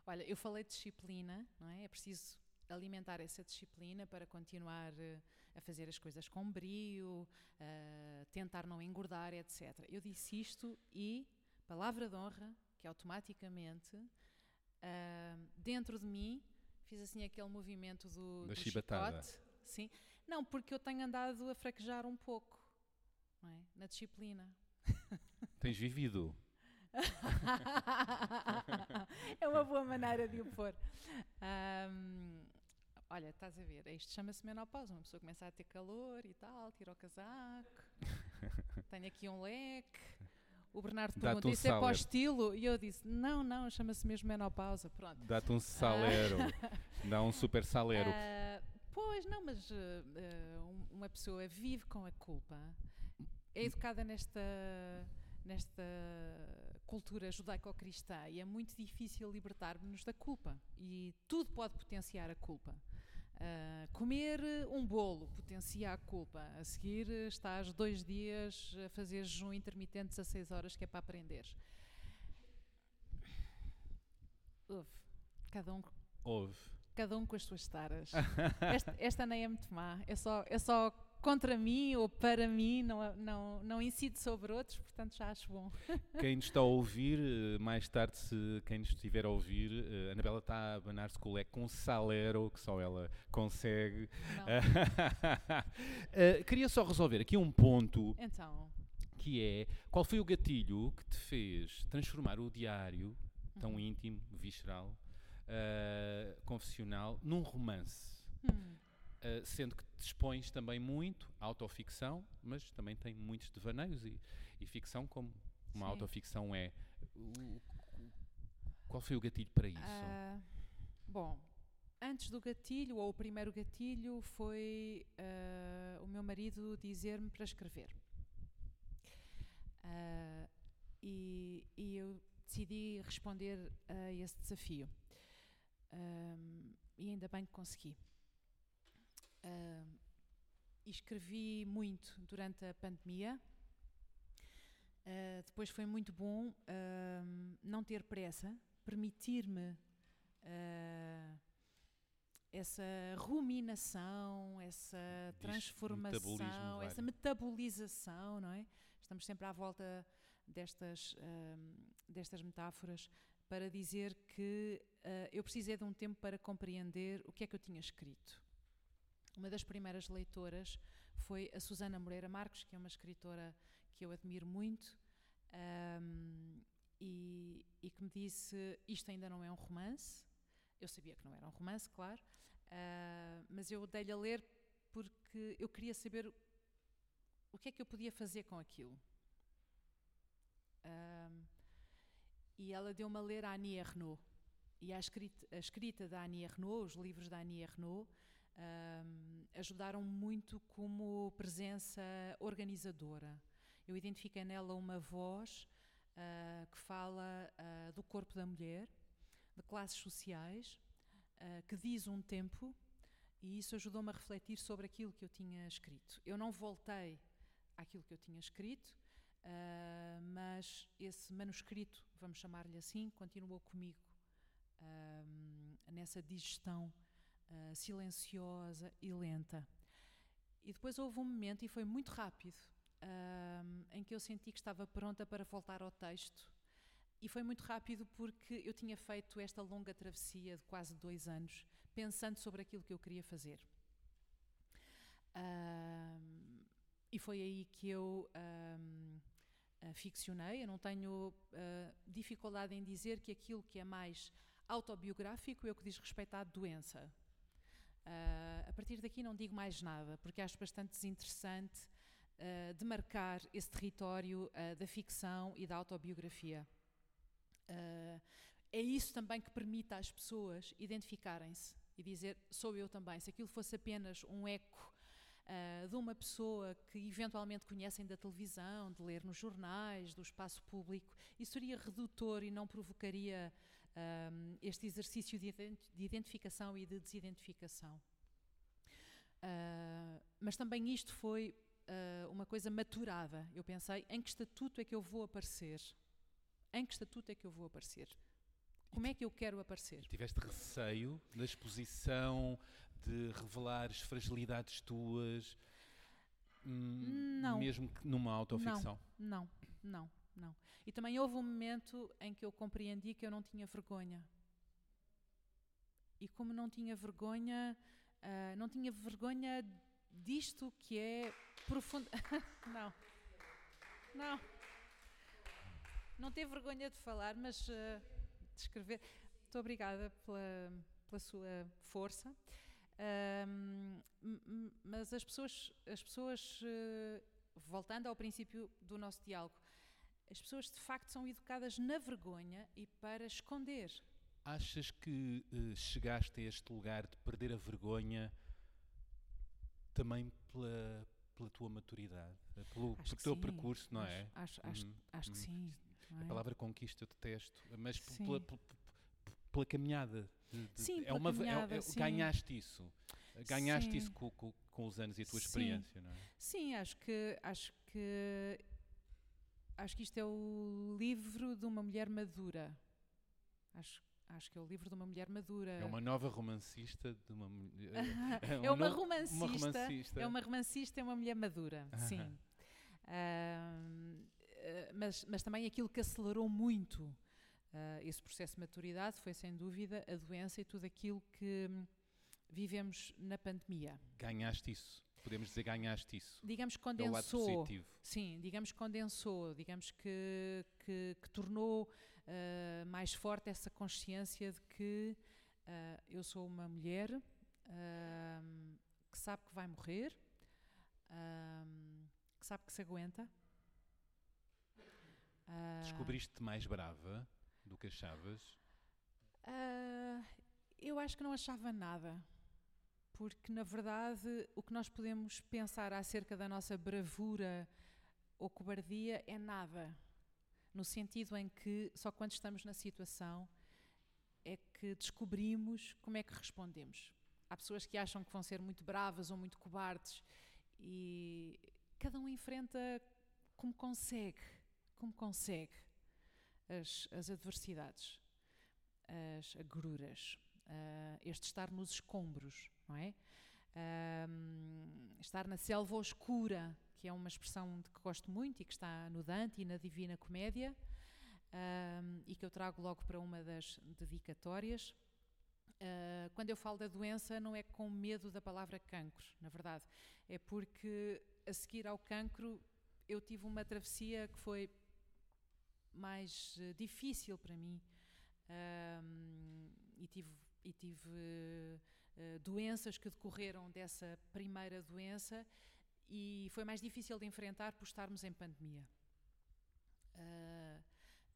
Olha, eu falei de disciplina, não é? É preciso alimentar essa disciplina para continuar uh, a fazer as coisas com brio, uh, tentar não engordar, etc. Eu disse isto e, palavra de honra, que automaticamente, uh, dentro de mim, fiz assim aquele movimento do, da do chicote. Sim. Não, porque eu tenho andado a fraquejar um pouco é? na disciplina. Tens vivido é uma boa maneira de o pôr. Um, olha, estás a ver, isto chama-se menopausa. Uma pessoa começa a ter calor e tal, tira o casaco, tenho aqui um leque. O Bernardo perguntou: um Isso é para o estilo? E eu disse: Não, não, chama-se mesmo menopausa. Pronto. Dá-te um salero, dá um super salero. Uh, pois, não, mas uh, uma pessoa vive com a culpa é educada nesta, nesta cultura judaico-cristã e é muito difícil libertar-nos da culpa. E tudo pode potenciar a culpa. Uh, comer um bolo potencia a culpa. A seguir, estás dois dias a fazer jejum intermitente a seis horas, que é para aprender. Houve. Cada um. Houve. Cada um com as suas taras. esta, esta nem é muito má. É só, é só contra mim ou para mim, não, não, não incide sobre outros, portanto já acho bom. Quem nos está a ouvir, eh, mais tarde, se quem nos estiver a ouvir, a eh, Anabela está a abanar-se com o leque com salero, que só ela consegue. uh, queria só resolver aqui um ponto. Então. Que é, qual foi o gatilho que te fez transformar o diário, tão uhum. íntimo, visceral, uh, confessional, num romance? Hum. Uh, sendo que dispões também muito à autoficção, mas também tem muitos devaneios e, e ficção, como uma Sim. autoficção é. O, qual foi o gatilho para isso? Uh, bom, antes do gatilho, ou o primeiro gatilho, foi uh, o meu marido dizer-me para escrever. E, e, eu decidi responder a esse desafio. e ainda bem que consegui. Uh, escrevi muito durante a pandemia. Uh, depois foi muito bom uh, não ter pressa, permitir-me uh, essa ruminação, essa Diz transformação, essa metabolização, não é? Estamos sempre à volta destas, destas metáforas para dizer que eu precisei de um tempo para compreender o que é que eu tinha escrito. Uma das primeiras leitoras foi a Susana Moreira Marques, que é uma escritora que eu admiro muito um, e, e, que me disse: Isto ainda não é um romance. Eu sabia que não era um romance, claro, uh, mas eu dei-lhe a ler porque eu queria saber o que é que eu podia fazer com aquilo. Um, e ela deu-me a ler a Annie Ernaux. E a escrita, a escrita da Annie Ernaux, os livros da Annie Ernaux, um, ajudaram muito como presença organizadora. Eu identifiquei nela uma voz uh, que fala uh, do corpo da mulher, de classes sociais, uh, que diz um tempo, e isso ajudou-me a refletir sobre aquilo que eu tinha escrito. Eu não voltei àquilo que eu tinha escrito, mas esse manuscrito, vamos chamar-lhe assim, continuou comigo nessa digestão uh, silenciosa e lenta. E depois houve um momento, e foi muito rápido, uh, em que eu senti que estava pronta para voltar ao texto. E foi muito rápido porque eu tinha feito esta longa travessia de quase dois anos, pensando sobre aquilo que eu queria fazer. Uh, e foi aí que eu uh, ficcionei. Eu não tenho uh, dificuldade em dizer que aquilo que é mais autobiográfico é o que diz respeito à doença. Uh, a partir daqui não digo mais nada, porque acho bastante desinteressante uh, demarcar esse território uh, da ficção e da autobiografia. é isso também que permite às pessoas identificarem-se e dizer sou eu também. Se aquilo fosse apenas um eco de uma pessoa que eventualmente conhecem da televisão, de ler nos jornais, do espaço público, isso seria redutor e não provocaria um, este exercício de, identificação e de desidentificação. Uh, mas também isto foi uh, uma coisa maturada. Eu pensei, em que estatuto é que eu vou aparecer? Em que estatuto é que eu vou aparecer? Como é que eu quero aparecer? Tiveste receio da exposição, de revelares fragilidades tuas, hum, não. mesmo que numa autoficção? Não, não, não. Não. E também houve um momento em que eu compreendi que eu não tinha vergonha. E como não tinha vergonha, uh, não tinha vergonha disto que é profundo. não. Não. Não teve vergonha de falar, mas uh, de escrever. Muito obrigada pela, pela sua força. mas as pessoas, as pessoas uh, voltando ao princípio do nosso diálogo, as pessoas de facto são educadas na vergonha e para esconder. Achas que uh, chegaste a este lugar de perder a vergonha também pela, pela tua maturidade, eh, pelo, Acho pelo que teu sim. percurso, não acho, é? Acho, acho, Uhum, acho que uhum. sim. A é? palavra conquista eu detesto, mas pela, pela- pela caminhada. de- de- Sim, é pela uma, v- é- caminhada, é- sim. ganhaste isso. Ganhaste Sim. isso com, com- com os anos e a tua Sim. experiência, não é? Sim, acho que acho que acho que isto é o livro de uma mulher madura. Acho, acho que é o livro de uma mulher madura. É uma nova romancista de uma mulher. É uma no- romancista, romancista. É uma romancista, é uma mulher madura, sim. Eh, mas, mas também aquilo que acelerou muito ah, esse processo de maturidade foi, sem dúvida, a doença e tudo aquilo que vivemos na pandemia. Ganhaste isso. Podemos dizer ganhaste isso. Digamos que É o lado condensou. positivo. Sim, digamos que condensou, digamos que, que, que tornou ah, mais forte essa consciência de que ah, eu sou uma mulher ahm, que sabe que vai morrer, que sabe que se aguenta. Descobriste-te mais brava do que achavas. eu acho que não achava nada. Porque, na verdade, o que nós podemos pensar acerca da nossa bravura ou cobardia é nada. No sentido em que só quando estamos na situação é que descobrimos como é que respondemos. Há pessoas que acham que vão ser muito bravas ou muito cobardes e cada um enfrenta como consegue, como consegue as, as adversidades, as agruras, ah, este estar nos escombros, não é? Ahm, estar na selva oscura, que é uma expressão de que gosto muito e que está no Dante e na Divina Comédia, ahm, e que eu trago logo para uma das dedicatórias. Ah, quando eu falo da doença, não é com medo da palavra cancro, na verdade, é porque a seguir ao cancro eu tive uma travessia que foi mais eh, difícil para mim Ahm, e tive, e tive eh, doenças que decorreram dessa primeira doença e foi mais difícil de enfrentar por estarmos em pandemia. Ah,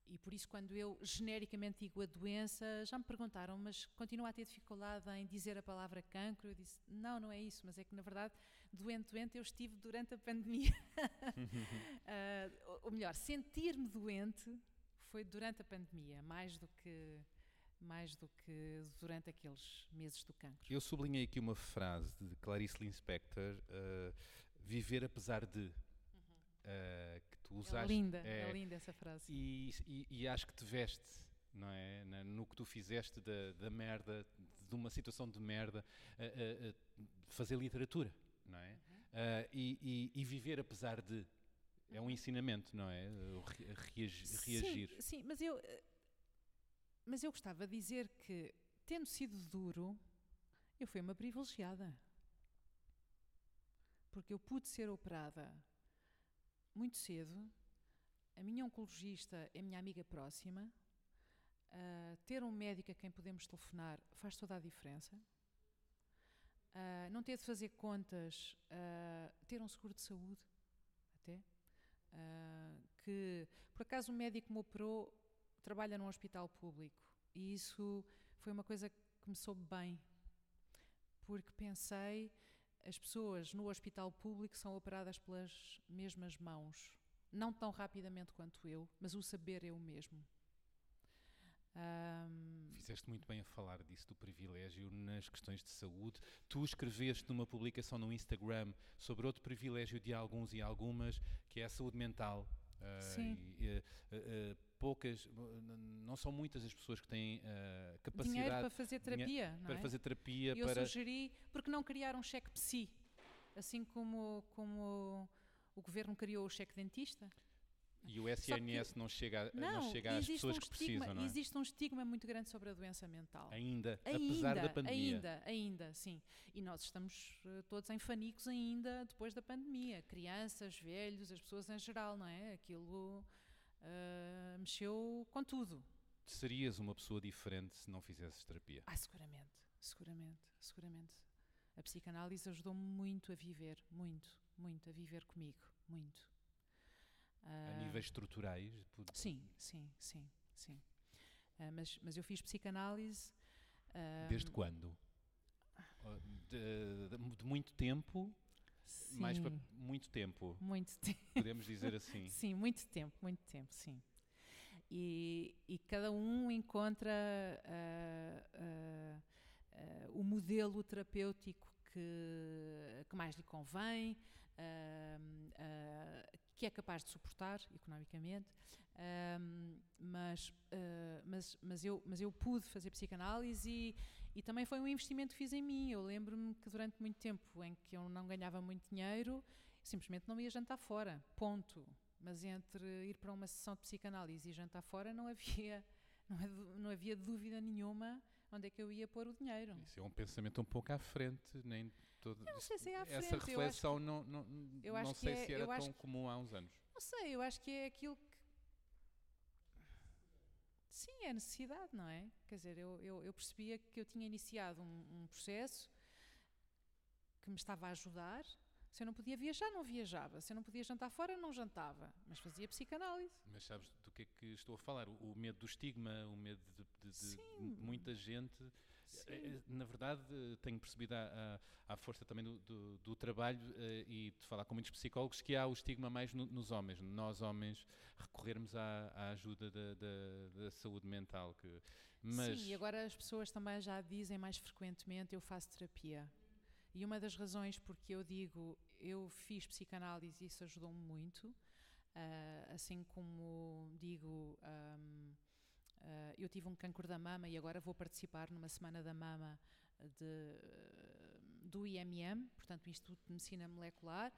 e por isso, quando eu genericamente digo a doença, já me perguntaram, mas continua a ter dificuldade em dizer a palavra cancro? Eu disse, não, não é isso, mas é que na verdade, doente, doente, eu estive durante a pandemia. Ou- ou melhor, sentir-me doente foi durante a pandemia, mais do que mais do que durante aqueles meses do cancro. Eu sublinhei aqui uma frase de Clarice Lispector, uh, viver apesar de, uh, que tu É usaste. linda, é, é linda essa frase. E, e- e acho que te veste, não é? No que tu fizeste da, da merda, de uma situação de merda, a fazer literatura, não é? Uh, e, e- viver apesar de. É um ensinamento, não é? Reagir. Sim, sim, mas eu eh, mas eu gostava de dizer que tendo sido duro, eu fui uma privilegiada. Porque eu pude ser operada muito cedo. A minha oncologista é minha amiga próxima. Ah, ter um médico a quem podemos telefonar faz toda a diferença. Ah, não ter de fazer contas, ah, ter um seguro de saúde, até. Que por acaso o médico me operou trabalha num hospital público e isso foi uma coisa que me soube bem, porque pensei as pessoas no hospital público são operadas pelas mesmas mãos, não tão rapidamente quanto eu, mas o saber é o mesmo. Ahm, Fizeste muito bem a falar disso, do privilégio nas questões de saúde. Tu escreveste numa publicação no Instagram sobre outro privilégio de alguns e algumas, que é a saúde mental. Sim. e, eh, eh, poucas, não são muitas as pessoas que têm dinheiro capacidade para fazer terapia, não para é? fazer terapia, eu para... sugeri, porque não criar um cheque psi, assim como, como o governo criou o cheque dentista? E o SNS não chega, a- não chega às pessoas um que estigma, precisam, não é? Existe um estigma muito grande sobre a doença mental. Ainda, Ainda, apesar da pandemia. ainda, ainda, sim. E nós estamos eh, todos em fanicos ainda depois da pandemia. Crianças, velhos, as pessoas em geral, não é? Aquilo eh, mexeu com tudo. Serias uma pessoa diferente se não fizesses terapia. Ah, seguramente, seguramente, seguramente. A psicanálise ajudou-me muito a viver, muito, muito, a viver comigo, muito. A Ah, níveis estruturais, Sim, sim, sim, sim. Ah, mas, mas eu fiz psicanálise. ah, desde quando? De, de- de muito tempo? mais para Sim, muito tempo, muito tempo. podemos dizer assim. Sim, muito tempo, muito tempo, sim. E, e cada um encontra ah, ah, ah, o modelo terapêutico que, que mais lhe convém, que é capaz de suportar economicamente. Ahm, mas, ah, mas, mas, eu, mas eu pude fazer psicanálise e, e também foi um investimento que fiz em mim. Eu lembro-me que durante muito tempo em que eu não ganhava muito dinheiro, simplesmente não ia jantar fora, ponto. Mas entre ir para uma sessão de psicanálise e jantar fora não havia, não, hav- não havia dúvida nenhuma onde é que eu ia pôr o dinheiro. Isso é um pensamento um pouco à frente, nem todo. Eu não sei se é à frente, Essa acho que- reflexão não, não, não sei é- se era tão que- comum há uns anos. Não sei, eu acho que é aquilo que. Sim, é necessidade, não é? Quer dizer, eu, eu, eu percebia que eu tinha iniciado um, um processo que me estava a ajudar. Se eu não podia viajar, não viajava. Se eu não podia jantar fora, não jantava. Mas fazia psicanálise. Mas sabes do que é que estou a falar? O, o medo do estigma, o medo de, de- de muita gente. É, é, Na verdade, tenho percebido à, força também do, do- do trabalho eh, e de falar com muitos psicólogos que há o estigma mais no- nos homens. Nós, homens, recorrermos à, à ajuda da, da- da saúde mental. Que, mas Sim, e agora as pessoas também já dizem mais frequentemente: eu faço terapia. E uma das razões porque eu digo eu fiz psicanálise e isso ajudou-me muito, ah, assim como digo. ahm, ah, eu tive um cancro da mama e agora vou participar numa semana da mama de, do IMM, portanto, Instituto de Medicina Molecular.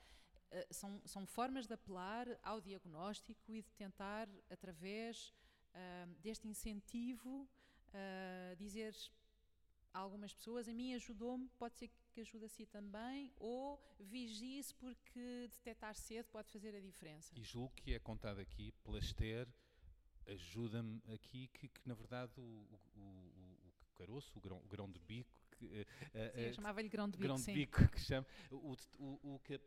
Ah, são, são formas de apelar ao diagnóstico e de tentar, através ah, deste incentivo, dizer a algumas pessoas, a mim ajudou-me, pode ser que ajude a si também, ou vigie-se porque detectar cedo pode fazer a diferença. E julgo que é contado aqui pela Esther, ajuda-me aqui, que, que, na verdade o, o, o- caroço, o grão, o grão de bico, que, eh, eh, Sim, eh, eu chamava-lhe grão de bico, grão de sim. bico que chama, o, o, o que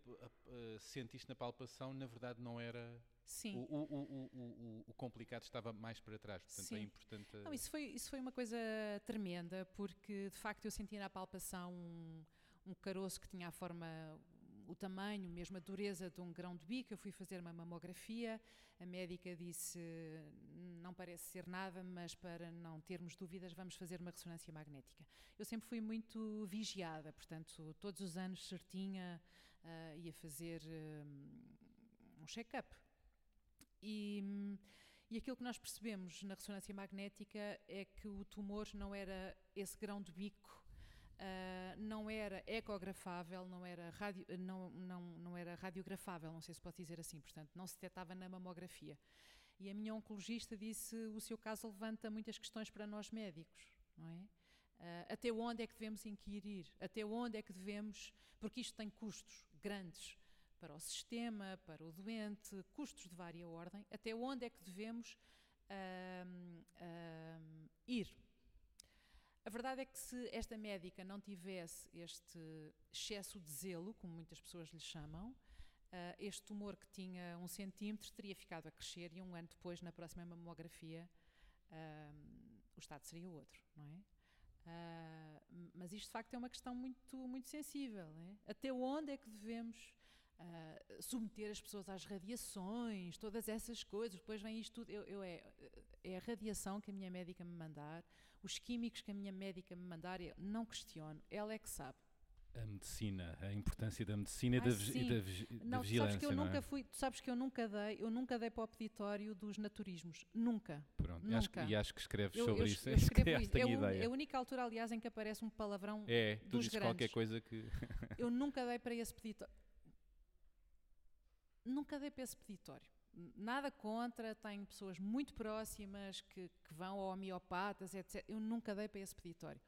sentiste na palpação, na verdade não era, Sim. o, o, o, o, complicado estava mais para trás, portanto é Sim. importante... Não, isso foi, isso foi uma coisa tremenda, porque de facto eu sentia na palpação um, um caroço que tinha a forma, o tamanho, mesmo a dureza de um grão de bico. Eu fui fazer uma mamografia, a médica disse: não parece ser nada, mas para não termos dúvidas, vamos fazer uma ressonância magnética. Eu sempre fui muito vigiada, portanto, todos os anos certinha ah, ia fazer hum, um check-up. E. e aquilo que nós percebemos na ressonância magnética é que o tumor não era esse grão de bico, ah, não era ecografável, não era, radio, não, não, não era radiografável, não sei se pode dizer assim, portanto, não se detectava na mamografia. E a minha oncologista disse: o seu caso levanta muitas questões para nós médicos, não é? Ah, até onde é que devemos inquirir? Até onde é que devemos. Porque isto tem custos grandes para o sistema, para o doente, custos de vária ordem, até onde é que devemos ahm, ir. A verdade é que se esta médica não tivesse este excesso de zelo, como muitas pessoas lhe chamam, ah, este tumor que tinha um centímetro teria ficado a crescer e um ano depois, na próxima mamografia, ahm, o estado seria outro, não é? Ah, mas isto de facto é uma questão muito, muito sensível. é? Até onde é que devemos ah, submeter as pessoas às radiações, todas essas coisas, depois vem isto tudo. Eu, eu é, é a radiação que a minha médica me mandar, os químicos que a minha médica me mandar, eu não questiono, ela é que sabe. A medicina, a importância da medicina e Ai, da, sim. e da vigi- Não, vigilância, sabes que eu não nunca é? fui, tu sabes que eu nunca dei, eu nunca dei para o peditório dos naturismos, nunca. Pronto, e acho que- nunca. e acho que escreves Eu, sobre eu, isso, eu escrevo calhar isso. é, é a única altura, aliás, em que aparece um palavrão. É, tu dos dizes qualquer grandes. coisa que... Eu nunca dei para esse peditório. Nunca dei para esse peditório. Nada contra, tenho pessoas muito próximas que, que vão ao homeopatas, etc. Eu nunca dei para esse peditório.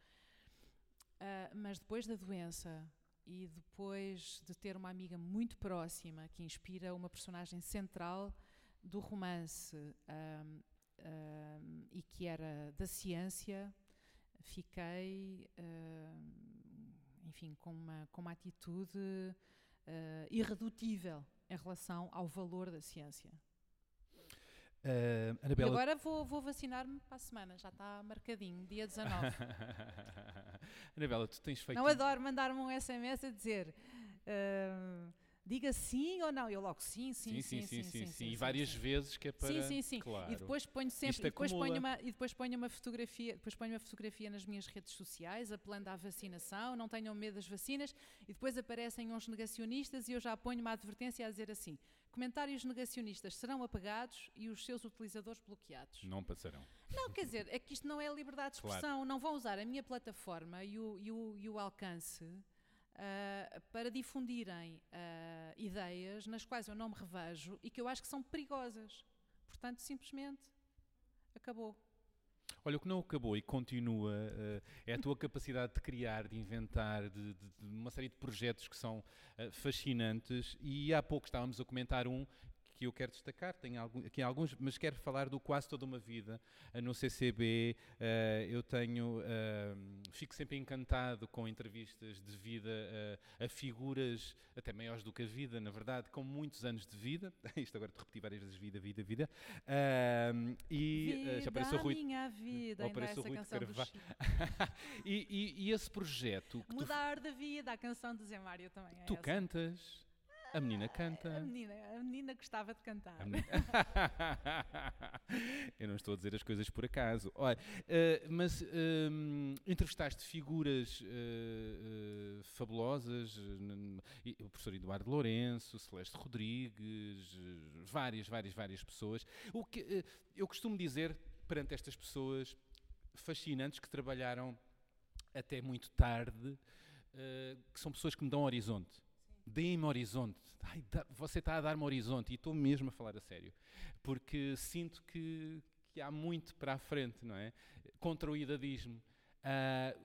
Ah, mas depois da doença e depois de ter uma amiga muito próxima que inspira uma personagem central do romance ahm, ahm, e que era da ciência, fiquei, enfim, com uma, com uma atitude ah, irredutível em relação ao valor da ciência. E Anabela, agora vou, vou vacinar-me para a semana, já está marcadinho, dia 19. Anabela, tu tens feito... Não adoro mandar-me um SMS a dizer Uh, diga sim ou não. Eu logo sim, sim, sim, sim, sim, sim, E várias vezes que é para. Sim, sim, sim. Claro. E depois ponho sempre, e depois ponho, uma, e depois ponho uma fotografia, depois ponho uma fotografia nas minhas redes sociais, apelando à vacinação, não tenham medo das vacinas, e depois aparecem uns negacionistas e eu já ponho uma advertência a dizer assim: comentários negacionistas serão apagados e os seus utilizadores bloqueados. Não passarão. Não, quer dizer, é que isto não é liberdade de Claro. expressão, não vão usar a minha plataforma e o, e o, e o alcance ah, para difundirem ah, ideias nas quais eu não me revejo e que eu acho que são perigosas. Portanto, simplesmente acabou. Olha, o que não acabou e continua eh, é a tua capacidade de criar, de inventar, de, de- de uma série de projetos que são eh, fascinantes. E há pouco estávamos a comentar um que eu quero destacar, tenho algum- aqui alguns, mas quero falar do Quase Toda uma Vida eh, no CCB. eh, eu tenho, eh, fico sempre encantado com entrevistas de vida a figuras até maiores do que a vida, na verdade, com muitos anos de vida. Isto agora te repeti várias vezes: vida, vida, vida. E vida, já apareceu Rui minha vida, ainda apareceu essa Rui canção Carvalho. E, e- e esse projeto tu, Mudar da vida, a canção do Zé Mário também é tu essa. cantas, a menina canta. A menina, a menina gostava de cantar. menina- Eu não estou a dizer as coisas por acaso. Olha, eh, mas hum, entrevistaste figuras eh, fabulosas, o professor Eduardo Lourenço, Celeste Rodrigues, várias, várias, várias pessoas. O que eu costumo dizer perante estas pessoas fascinantes que trabalharam até muito tarde, que são pessoas que me dão horizonte. Deem-me horizonte. Ai, você está a dar-me horizonte e estou mesmo a falar a sério. Porque sinto que, que há muito para a frente, não é? Contra o idadismo. Ah,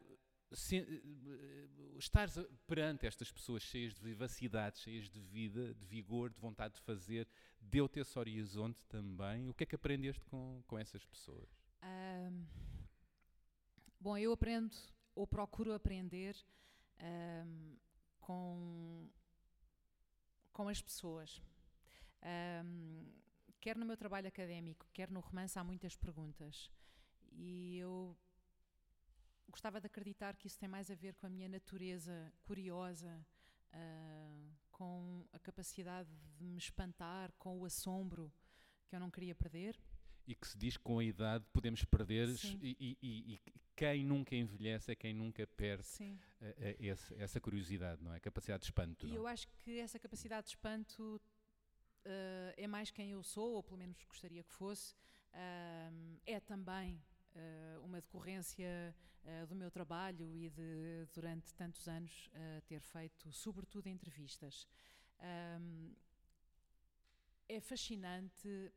se- eh, estar perante estas pessoas cheias de vivacidade, cheias de vida, de vigor, de vontade de fazer, deu-te esse horizonte também. O que é que aprendeste com, com essas pessoas? Ahm, bom, eu aprendo, ou procuro aprender, ahm, com, com as pessoas. Ahm, quer no meu trabalho académico, quer no romance, há muitas perguntas. E eu gostava de acreditar que isso tem mais a ver com a minha natureza curiosa, ah, com a capacidade de me espantar, com o assombro que eu não queria perder. E que se diz que com a idade podemos perder, e, e- e- quem nunca envelhece é quem nunca perde Sim. eh, eh, esse- essa curiosidade, não é? A capacidade de espanto. E não? eu acho que essa capacidade de espanto eh, é mais quem eu sou, ou pelo menos gostaria que fosse. Ahm, é também eh, uma decorrência do meu trabalho e de, durante tantos anos, ter feito, sobretudo, entrevistas. É fascinante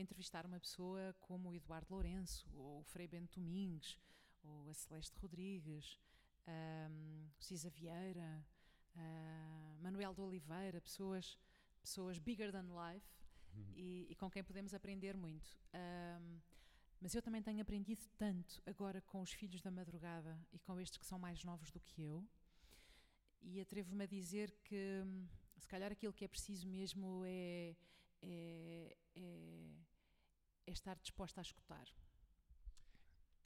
entrevistar uma pessoa como o Eduardo Lourenço, ou o Frei Bento Domingues, ou a Celeste Rodrigues, o Cisa Vieira, ah, Manuel de Oliveira, pessoas, pessoas bigger than life Uhum. e, e com quem podemos aprender muito. Ahm, mas eu também tenho aprendido tanto agora com os filhos da madrugada e com estes que são mais novos do que eu. E atrevo-me a dizer que hum, se calhar aquilo que é preciso mesmo é, é, é- é estar disposta a escutar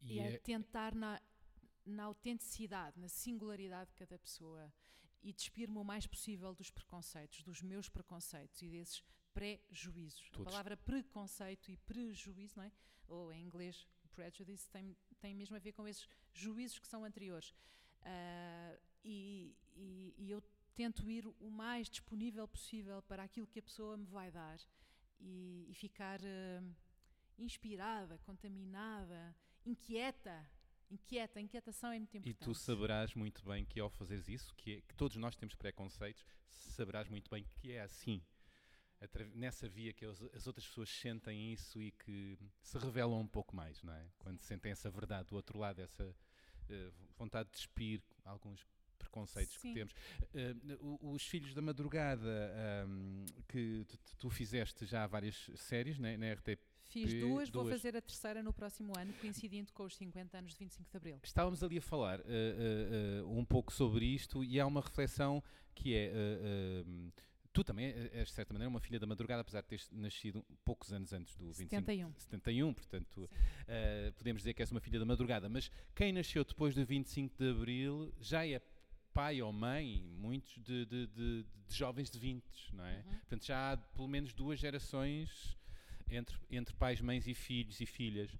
E e é- a tentar na, na autenticidade, na singularidade de cada pessoa e despir-me o mais possível dos preconceitos, dos meus preconceitos e desses pré-juízos. A palavra preconceito e prejuízo, não é? ou em inglês prejudice, tem, tem mesmo a ver com esses juízos que são anteriores. Ah, e, e- e eu tento ir o mais disponível possível para aquilo que a pessoa me vai dar e, e ficar ah, inspirada, contaminada, inquieta. Inquieta, inquietação é muito E importante. tu saberás muito bem que ao fazeres isso, que, é- que todos nós temos preconceitos, saberás muito bem que é assim. Nessa via que as, as outras pessoas sentem isso e que se revelam um pouco mais, não é? Quando sentem essa verdade do outro lado, essa eh, vontade de despir alguns preconceitos Sim. que temos. Eh, os Filhos da Madrugada, que tu, tu fizeste já várias séries né, na RTP. Fiz duas, vou duas. fazer a terceira no próximo ano, coincidindo com os 50 anos de 25 de Abril. Estávamos ali a falar eh, eh, eh, um pouco sobre isto e há uma reflexão que é. tu também és, de certa maneira, uma filha da madrugada, apesar de teres nascido poucos anos antes do 25 71. 71, portanto, eh, podemos dizer que és uma filha da madrugada. Mas quem nasceu depois do 25 de Abril já é pai ou mãe, muitos de, de, de, de jovens de 20, não é? Uhum. Portanto, já há pelo menos duas gerações entre, entre pais, mães e filhos e filhas.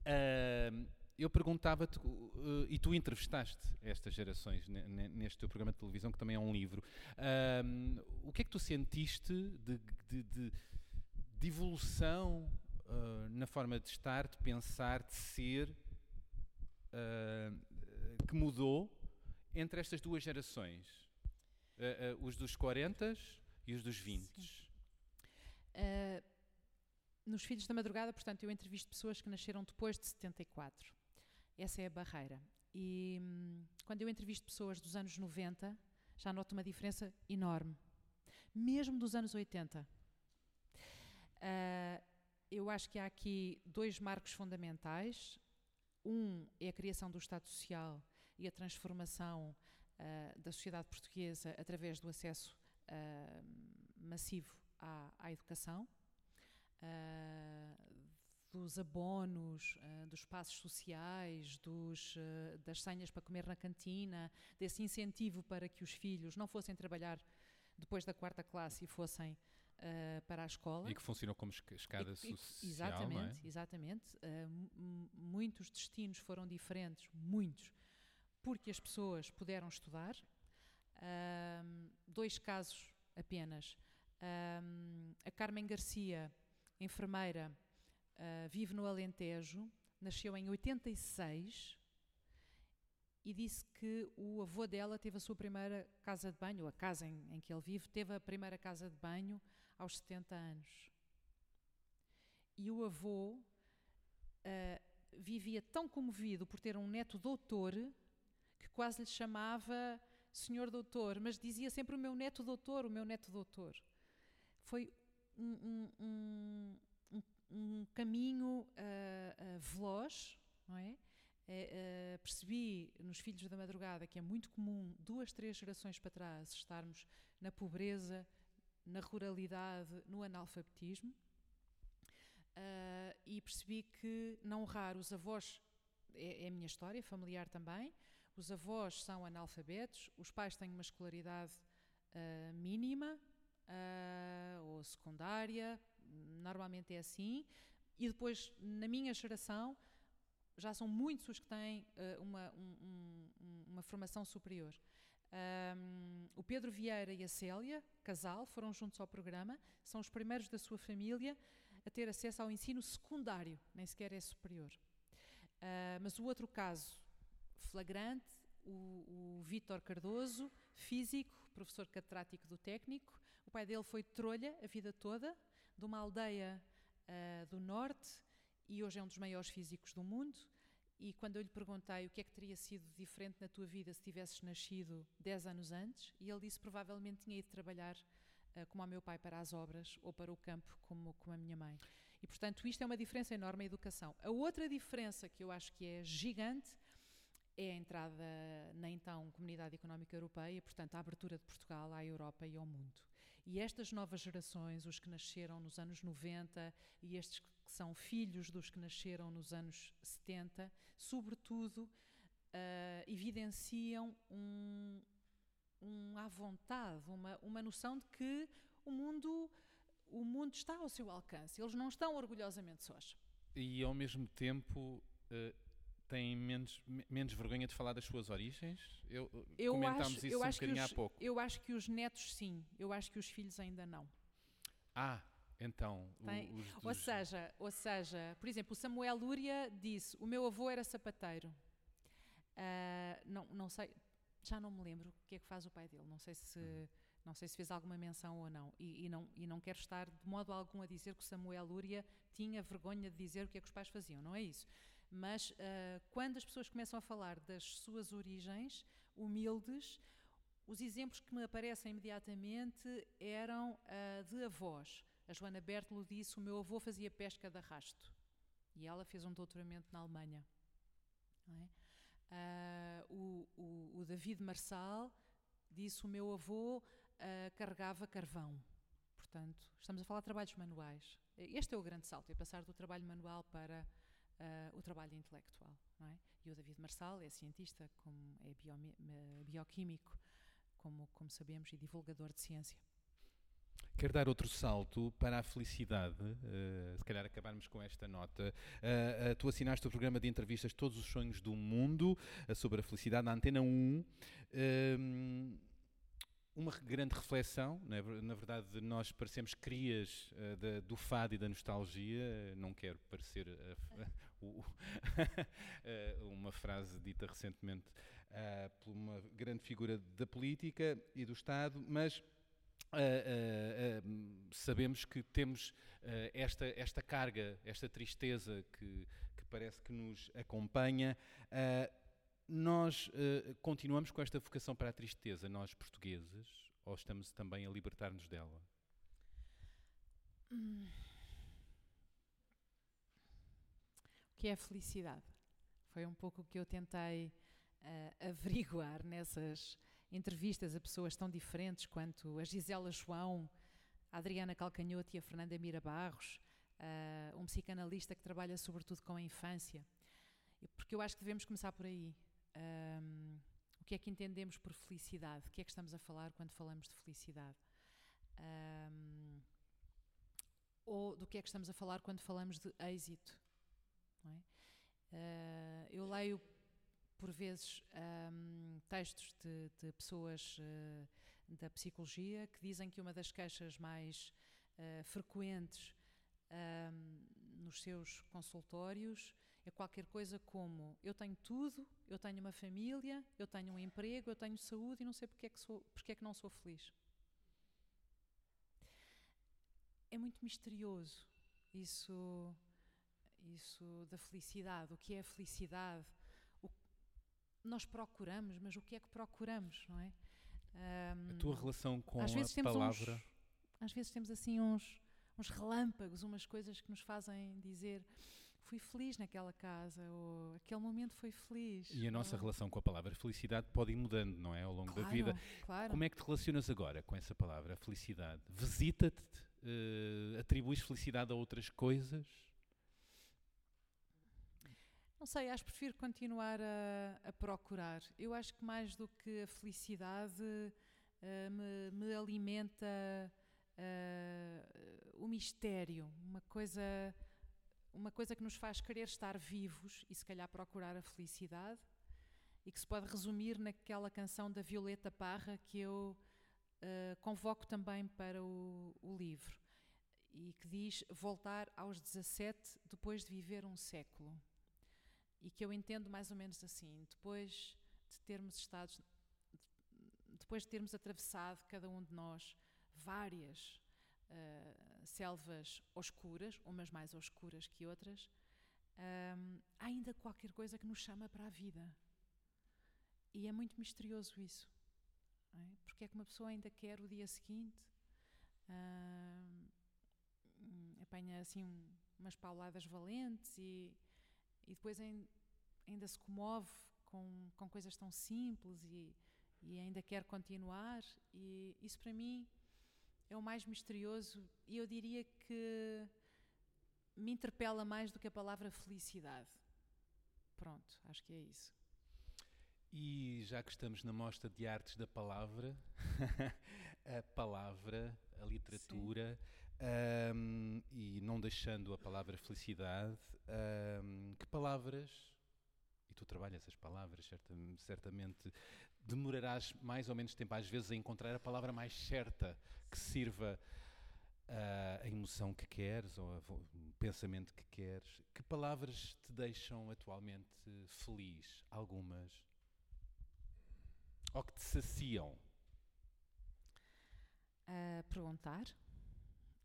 Uh, eu perguntava-te, uh, e tu entrevistaste estas gerações neste teu programa de televisão, que também é um livro, uh, o que é que tu sentiste de, de, de, de evolução uh, na forma de estar, de pensar, de ser, que mudou entre estas duas gerações? os dos 40 e os dos 20? Nos Filhos da Madrugada, portanto, eu entrevisto pessoas que nasceram depois de 74. Essa é a barreira. E hum, quando eu entrevisto pessoas dos anos 90, já noto uma diferença enorme. Mesmo dos anos 80. Uh, ah, eu acho que há aqui dois marcos fundamentais. Um é a criação do Estado Social e a transformação uh, da sociedade portuguesa através do acesso uh, massivo à, à educação dos abonos, uh, dos passos sociais, dos, uh, das senhas para comer na cantina, desse incentivo para que os filhos não fossem trabalhar depois da quarta classe e fossem uh, para a escola. E que funcionou como escada e, social, Exatamente, é? exatamente. muitos destinos foram diferentes, muitos, porque as pessoas puderam estudar. dois casos apenas. a Carmen Garcia enfermeira, uh, vive no Alentejo, nasceu em 86 e disse que o avô dela teve a sua primeira casa de banho, a casa em, em que ele vive, teve a primeira casa de banho aos 70 anos. E o avô uh, vivia tão comovido por ter um neto doutor que quase lhe chamava senhor doutor, mas dizia sempre o meu neto doutor, o meu neto doutor. Foi um, um, um, caminho uh, uh, veloz, não é? Uh, percebi nos Filhos da Madrugada que é muito comum, duas, três gerações para trás, estarmos na pobreza, na ruralidade, no analfabetismo. Uh, e percebi que, não raro, os avós, é, é, a minha história familiar também, os avós são analfabetos, os pais têm uma escolaridade uh, mínima, uh, ou secundária, normalmente é assim, e depois, na minha geração, já são muitos os que têm uh, uma, um, um, uma formação superior. Um, o Pedro Vieira e a Célia, casal, foram juntos ao programa, são os primeiros da sua família a ter acesso ao ensino secundário, nem sequer é superior. Uh, mas o outro caso flagrante, o, o Vítor Cardoso, físico, professor catedrático do técnico, o pai dele foi de Trolha a vida toda, de uma aldeia uh, do norte, e hoje é um dos maiores físicos do mundo. E quando eu lhe perguntei o que é que teria sido diferente na tua vida se tivesses nascido 10 anos antes, e ele disse provavelmente tinha ido trabalhar uh, como o meu pai para as obras ou para o campo como, como a minha mãe. E portanto isto é uma diferença enorme na educação. A outra diferença que eu acho que é gigante é a entrada na então Comunidade Económica Europeia portanto, a abertura de Portugal à Europa e ao mundo. E estas novas gerações, os que nasceram nos anos 90 e estes que são filhos dos que nasceram nos anos 70, sobretudo uh, evidenciam um, um à vontade, uma, uma noção de que o mundo, o mundo está ao seu alcance. Eles não estão orgulhosamente sós. E ao mesmo tempo. Uh têm menos, menos vergonha de falar das suas origens? Eu, eu comentámos acho, isso eu um acho bocadinho os, há pouco. Eu acho que os netos sim, eu acho que os filhos ainda não. Ah, então. Dos... Ou, seja, ou seja, por exemplo, o Samuel Lúria disse: o meu avô era sapateiro. Uh, não, não sei, já não me lembro o que é que faz o pai dele. Não sei se. Uhum. Não sei se fez alguma menção ou não. E, e, não. e não quero estar de modo algum a dizer que o Samuel Lúria tinha vergonha de dizer o que é que os pais faziam. Não é isso. Mas uh, quando as pessoas começam a falar das suas origens humildes, os exemplos que me aparecem imediatamente eram uh, de avós. A Joana Bertolo disse: O meu avô fazia pesca de arrasto. E ela fez um doutoramento na Alemanha. É? Uh, o, o, o, David Marçal disse: O meu avô uh, carregava carvão. Portanto, estamos a falar de trabalhos manuais. Este é o grande salto: é passar do trabalho manual para uh, o trabalho intelectual. Não é? E o David Marçal é cientista, como é bioquímico, como, como sabemos, e divulgador de ciência. Quero dar outro salto para a felicidade, uh, se calhar acabarmos com esta nota. Uh, uh, tu assinaste o programa de entrevistas Todos os Sonhos do Mundo sobre a felicidade na Antena 1. Ehm, uma grande reflexão, né? na verdade nós parecemos crias do fado e da nostalgia, não quero parecer uma frase dita recentemente por uma grande figura da política e do Estado, mas Uh, uh, uh, sabemos que temos esta, esta carga, esta tristeza que, que parece que nos acompanha. nós continuamos com esta vocação para a tristeza, nós portugueses, ou estamos também a libertar-nos dela? Hum. O que é felicidade? Foi um pouco o que eu tentei averiguar nessas entrevistas a pessoas tão diferentes quanto a Gisela João, a Adriana Calcanhoto e a Fernanda Mira Barros, uh, um psicanalista que trabalha sobretudo com a infância. Porque eu acho que devemos começar por aí. Um, o que é que entendemos por felicidade? O que é que estamos a falar quando falamos de felicidade? Um, ou do que é que estamos a falar quando falamos de êxito? É? Uh, eu leio por vezes, um, textos de, de pessoas uh, da psicologia que dizem que uma das queixas mais uh, frequentes um, nos seus consultórios é qualquer coisa como: eu tenho tudo, eu tenho uma família, eu tenho um emprego, eu tenho saúde e não sei porque é que, sou, porque é que não sou feliz. É muito misterioso isso, isso da felicidade. O que é a felicidade? nós procuramos, mas o que é que procuramos, não é? Um, a tua relação com a palavra? Uns, às vezes temos assim uns, uns relâmpagos, umas coisas que nos fazem dizer fui feliz naquela casa, ou aquele momento foi feliz. E a nossa ou... relação com a palavra felicidade pode ir mudando, não é? Ao longo claro, da vida. Claro. Como é que te relacionas agora com essa palavra, felicidade? Visita-te? Uh, atribuis felicidade a outras coisas? Não sei, acho que prefiro continuar a, a, procurar. Eu acho que mais do que a felicidade uh, me, me, alimenta uh, o mistério, uma coisa, uma coisa que nos faz querer estar vivos e se calhar procurar a felicidade e que se pode resumir naquela canção da Violeta Parra que eu uh, convoco também para o, o livro e que diz voltar aos 17 depois de viver um século e que eu entendo mais ou menos assim, depois de termos estado, depois de termos atravessado cada um de nós várias uh, selvas oscuras, umas mais oscuras que outras, um, há ainda qualquer coisa que nos chama para a vida. E é muito misterioso isso. É? Porque é que uma pessoa ainda quer o dia seguinte, uh, apanha assim um, umas pauladas valentes e e depois ainda se comove com, com coisas tão simples e, e ainda quer continuar. E isso para mim é o mais misterioso e eu diria que me interpela mais do que a palavra felicidade. Pronto, acho que é isso. E já que estamos na mostra de artes da palavra, a palavra, a literatura, um, e não deixando a palavra felicidade, um, que palavras, e tu trabalhas as palavras, certamente demorarás mais ou menos tempo, às vezes, a encontrar a palavra mais certa que sirva uh, a emoção que queres ou o pensamento que queres. Que palavras te deixam atualmente feliz? Algumas? Ou que te saciam? Uh, perguntar.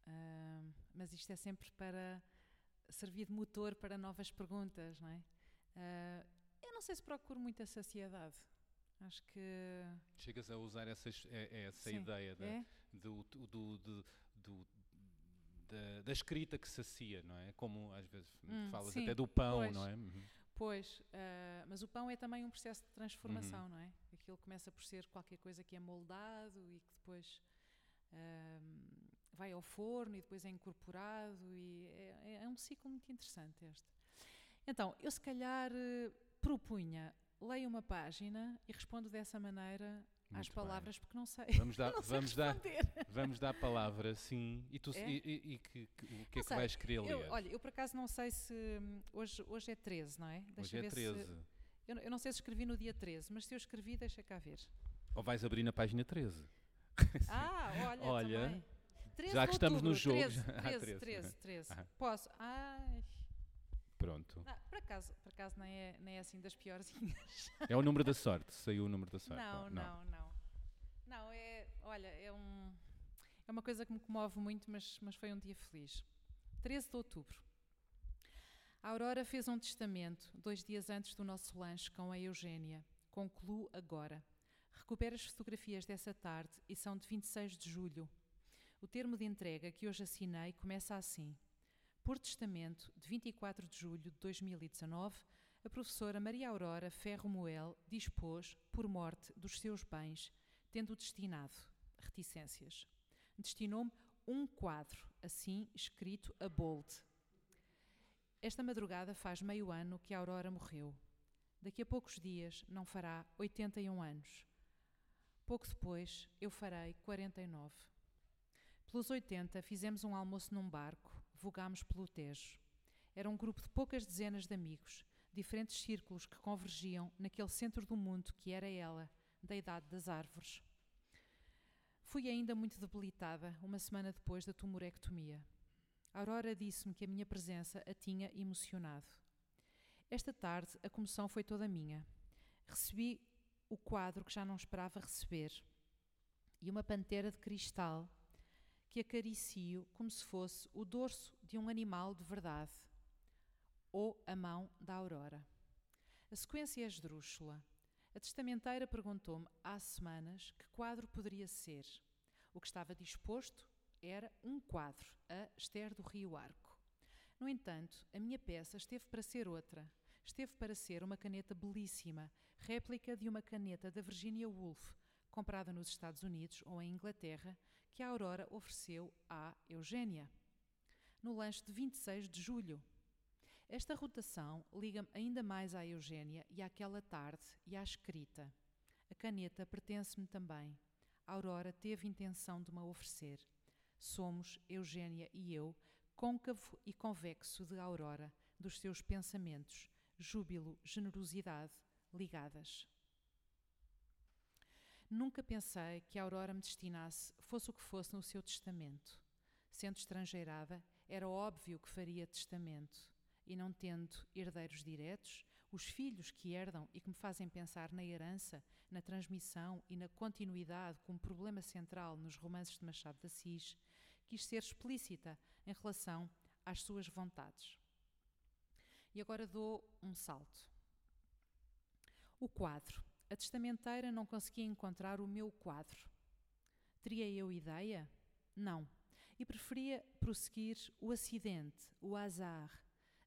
Uh, mas isto é sempre para servir de motor para novas perguntas, não é? Uh, eu não sei se procuro muita saciedade. Acho que. Chegas a usar essa, é, é essa Sim, ideia da, é? do, do, do, do da, da, escrita que sacia, não é? Como às vezes hum, falas sim, até do pão, pois, não é? Uhum. Pois, uh, mas o pão é também um processo de transformação, uhum. não é? Aquilo começa por ser qualquer coisa que é moldado e que depois uh, vai ao forno e depois é incorporado e é, é, é um ciclo muito interessante este. Então, eu se calhar eh, propunha, leio uma página e respondo dessa maneira às Muito bem. palavras, porque não sei. Vamos dar, sei vamos dar, vamos dar a palavra, sim. E, tu, É? e, e- e que, que- o que é Não que sei, vais querer ler? Eu, olha, eu por acaso não sei se. hum, Hoje, hoje é 13, não é? Hoje é ver se- 13. eu, não- eu não sei se escrevi no dia 13, mas se eu escrevi, deixa cá ver. Ou vais abrir na página 13? Ah, olha, Olha, também. 13 já que estamos no outubro, jogo, 13, já- ah, 13, 13, 13, 13. Ah. Posso? Ai, Pronto. não, por acaso, por acaso nem, é, nem é assim das piorzinhas. É o número da sorte. Saiu o número da sorte. Não, não, não. Não, é, olha, é, um, é uma coisa que me comove muito, mas, mas foi um dia feliz. 13 de outubro. A Aurora fez um testamento dois dias antes do nosso lanche com a Eugénia. Concluo agora. Recupero as fotografias dessa tarde e são de 26 de julho. O termo de entrega que hoje assinei começa assim. Por testamento, de 24 de julho de 2019, a professora Maria Aurora Ferro Moel dispôs, por morte, dos seus bens, tendo destinado reticências. Destinou-me um quadro, assim escrito a bold. Esta madrugada faz meio ano que a Aurora morreu. Daqui a poucos dias não fará 81 anos. Pouco depois eu farei 49. Pelos 80 fizemos um almoço num barco, vogámos pelo Tejo. Era um grupo de poucas dezenas de amigos, diferentes círculos que convergiam naquele centro do mundo que era ela, da idade das árvores. Fui ainda muito debilitada uma semana depois da tumorectomia. A Aurora disse-me que a minha presença a tinha emocionado. Esta tarde a comoção foi toda minha. Recebi o quadro que já não esperava receber e uma pantera de cristal que acaricio como se fosse o dorso de um animal de verdade ou a mão da Aurora. A sequência é esdrúxula. A testamenteira perguntou-me há semanas que quadro poderia ser. O que estava disposto era um quadro, a Esther do Rio Arco. No entanto, a minha peça esteve para ser outra. Esteve para ser uma caneta belíssima, réplica de uma caneta da Virginia Woolf, comprada nos Estados Unidos ou em Inglaterra, que a Aurora ofereceu à Eugénia, no lanche de 26 de julho. Esta rotação liga-me ainda mais à Eugénia e àquela tarde e à escrita. A caneta pertence-me também. A Aurora teve intenção de me oferecer. Somos, Eugénia e eu, côncavo e convexo de Aurora, dos seus pensamentos, júbilo, generosidade, ligadas. Nunca pensei que a Aurora me destinasse, fosse o que fosse no seu testamento. Sendo estrangeirada, era óbvio que faria testamento. E não tendo herdeiros diretos, os filhos que herdam e que me fazem pensar na herança, na transmissão e na continuidade como problema central nos romances de Machado de Assis, quis ser explícita em relação às suas vontades. E agora dou um salto. O quadro. A testamenteira não conseguia encontrar o meu quadro. Teria eu ideia? Não. E preferia prosseguir o acidente, o azar,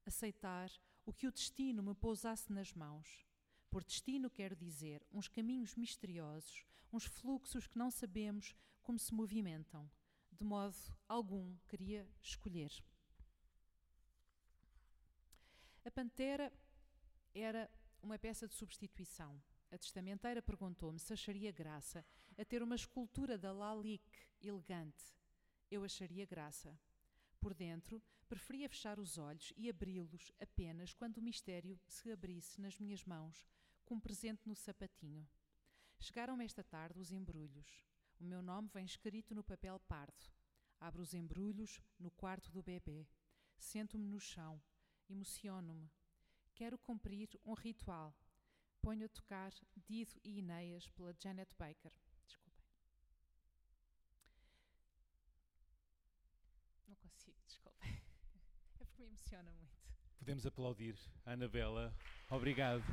aceitar o que o destino me pousasse nas mãos. Por destino quero dizer uns caminhos misteriosos, uns fluxos que não sabemos como se movimentam. De modo algum queria escolher. A pantera era uma peça de substituição. A testamenteira perguntou-me se acharia graça a ter uma escultura da Lalique elegante. Eu acharia graça. Por dentro, preferia fechar os olhos e abri-los apenas quando o mistério se abrisse nas minhas mãos, como presente no sapatinho. Chegaram esta tarde os embrulhos. O meu nome vem escrito no papel pardo. Abro os embrulhos no quarto do bebê. Sento-me no chão. Emociono-me. Quero cumprir um ritual. Ponho a tocar Dido e Ineias pela Janet Baker. Desculpem. Não consigo, desculpem. É porque me emociona muito. Podemos aplaudir a Anabela. Obrigado.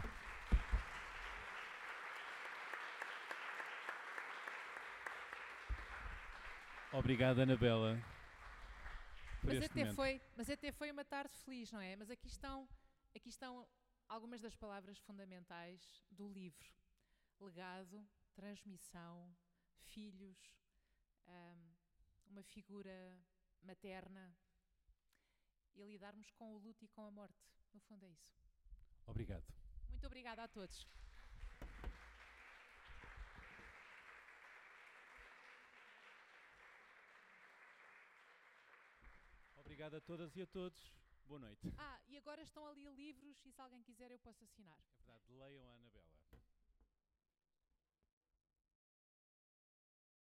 Obrigado, Anabela. Mas até, momento. foi, mas até foi uma tarde feliz, não é? Mas aqui estão, aqui estão algumas das palavras fundamentais do livro: legado, transmissão, filhos, uma figura materna e lidarmos com o luto e com a morte. No fundo, é isso. Obrigado. Muito obrigada a todos. Obrigado a todas e a todos. Boa noite. Ah, e agora estão ali livros e se alguém quiser eu posso assinar. É verdade, leiam a Anabela.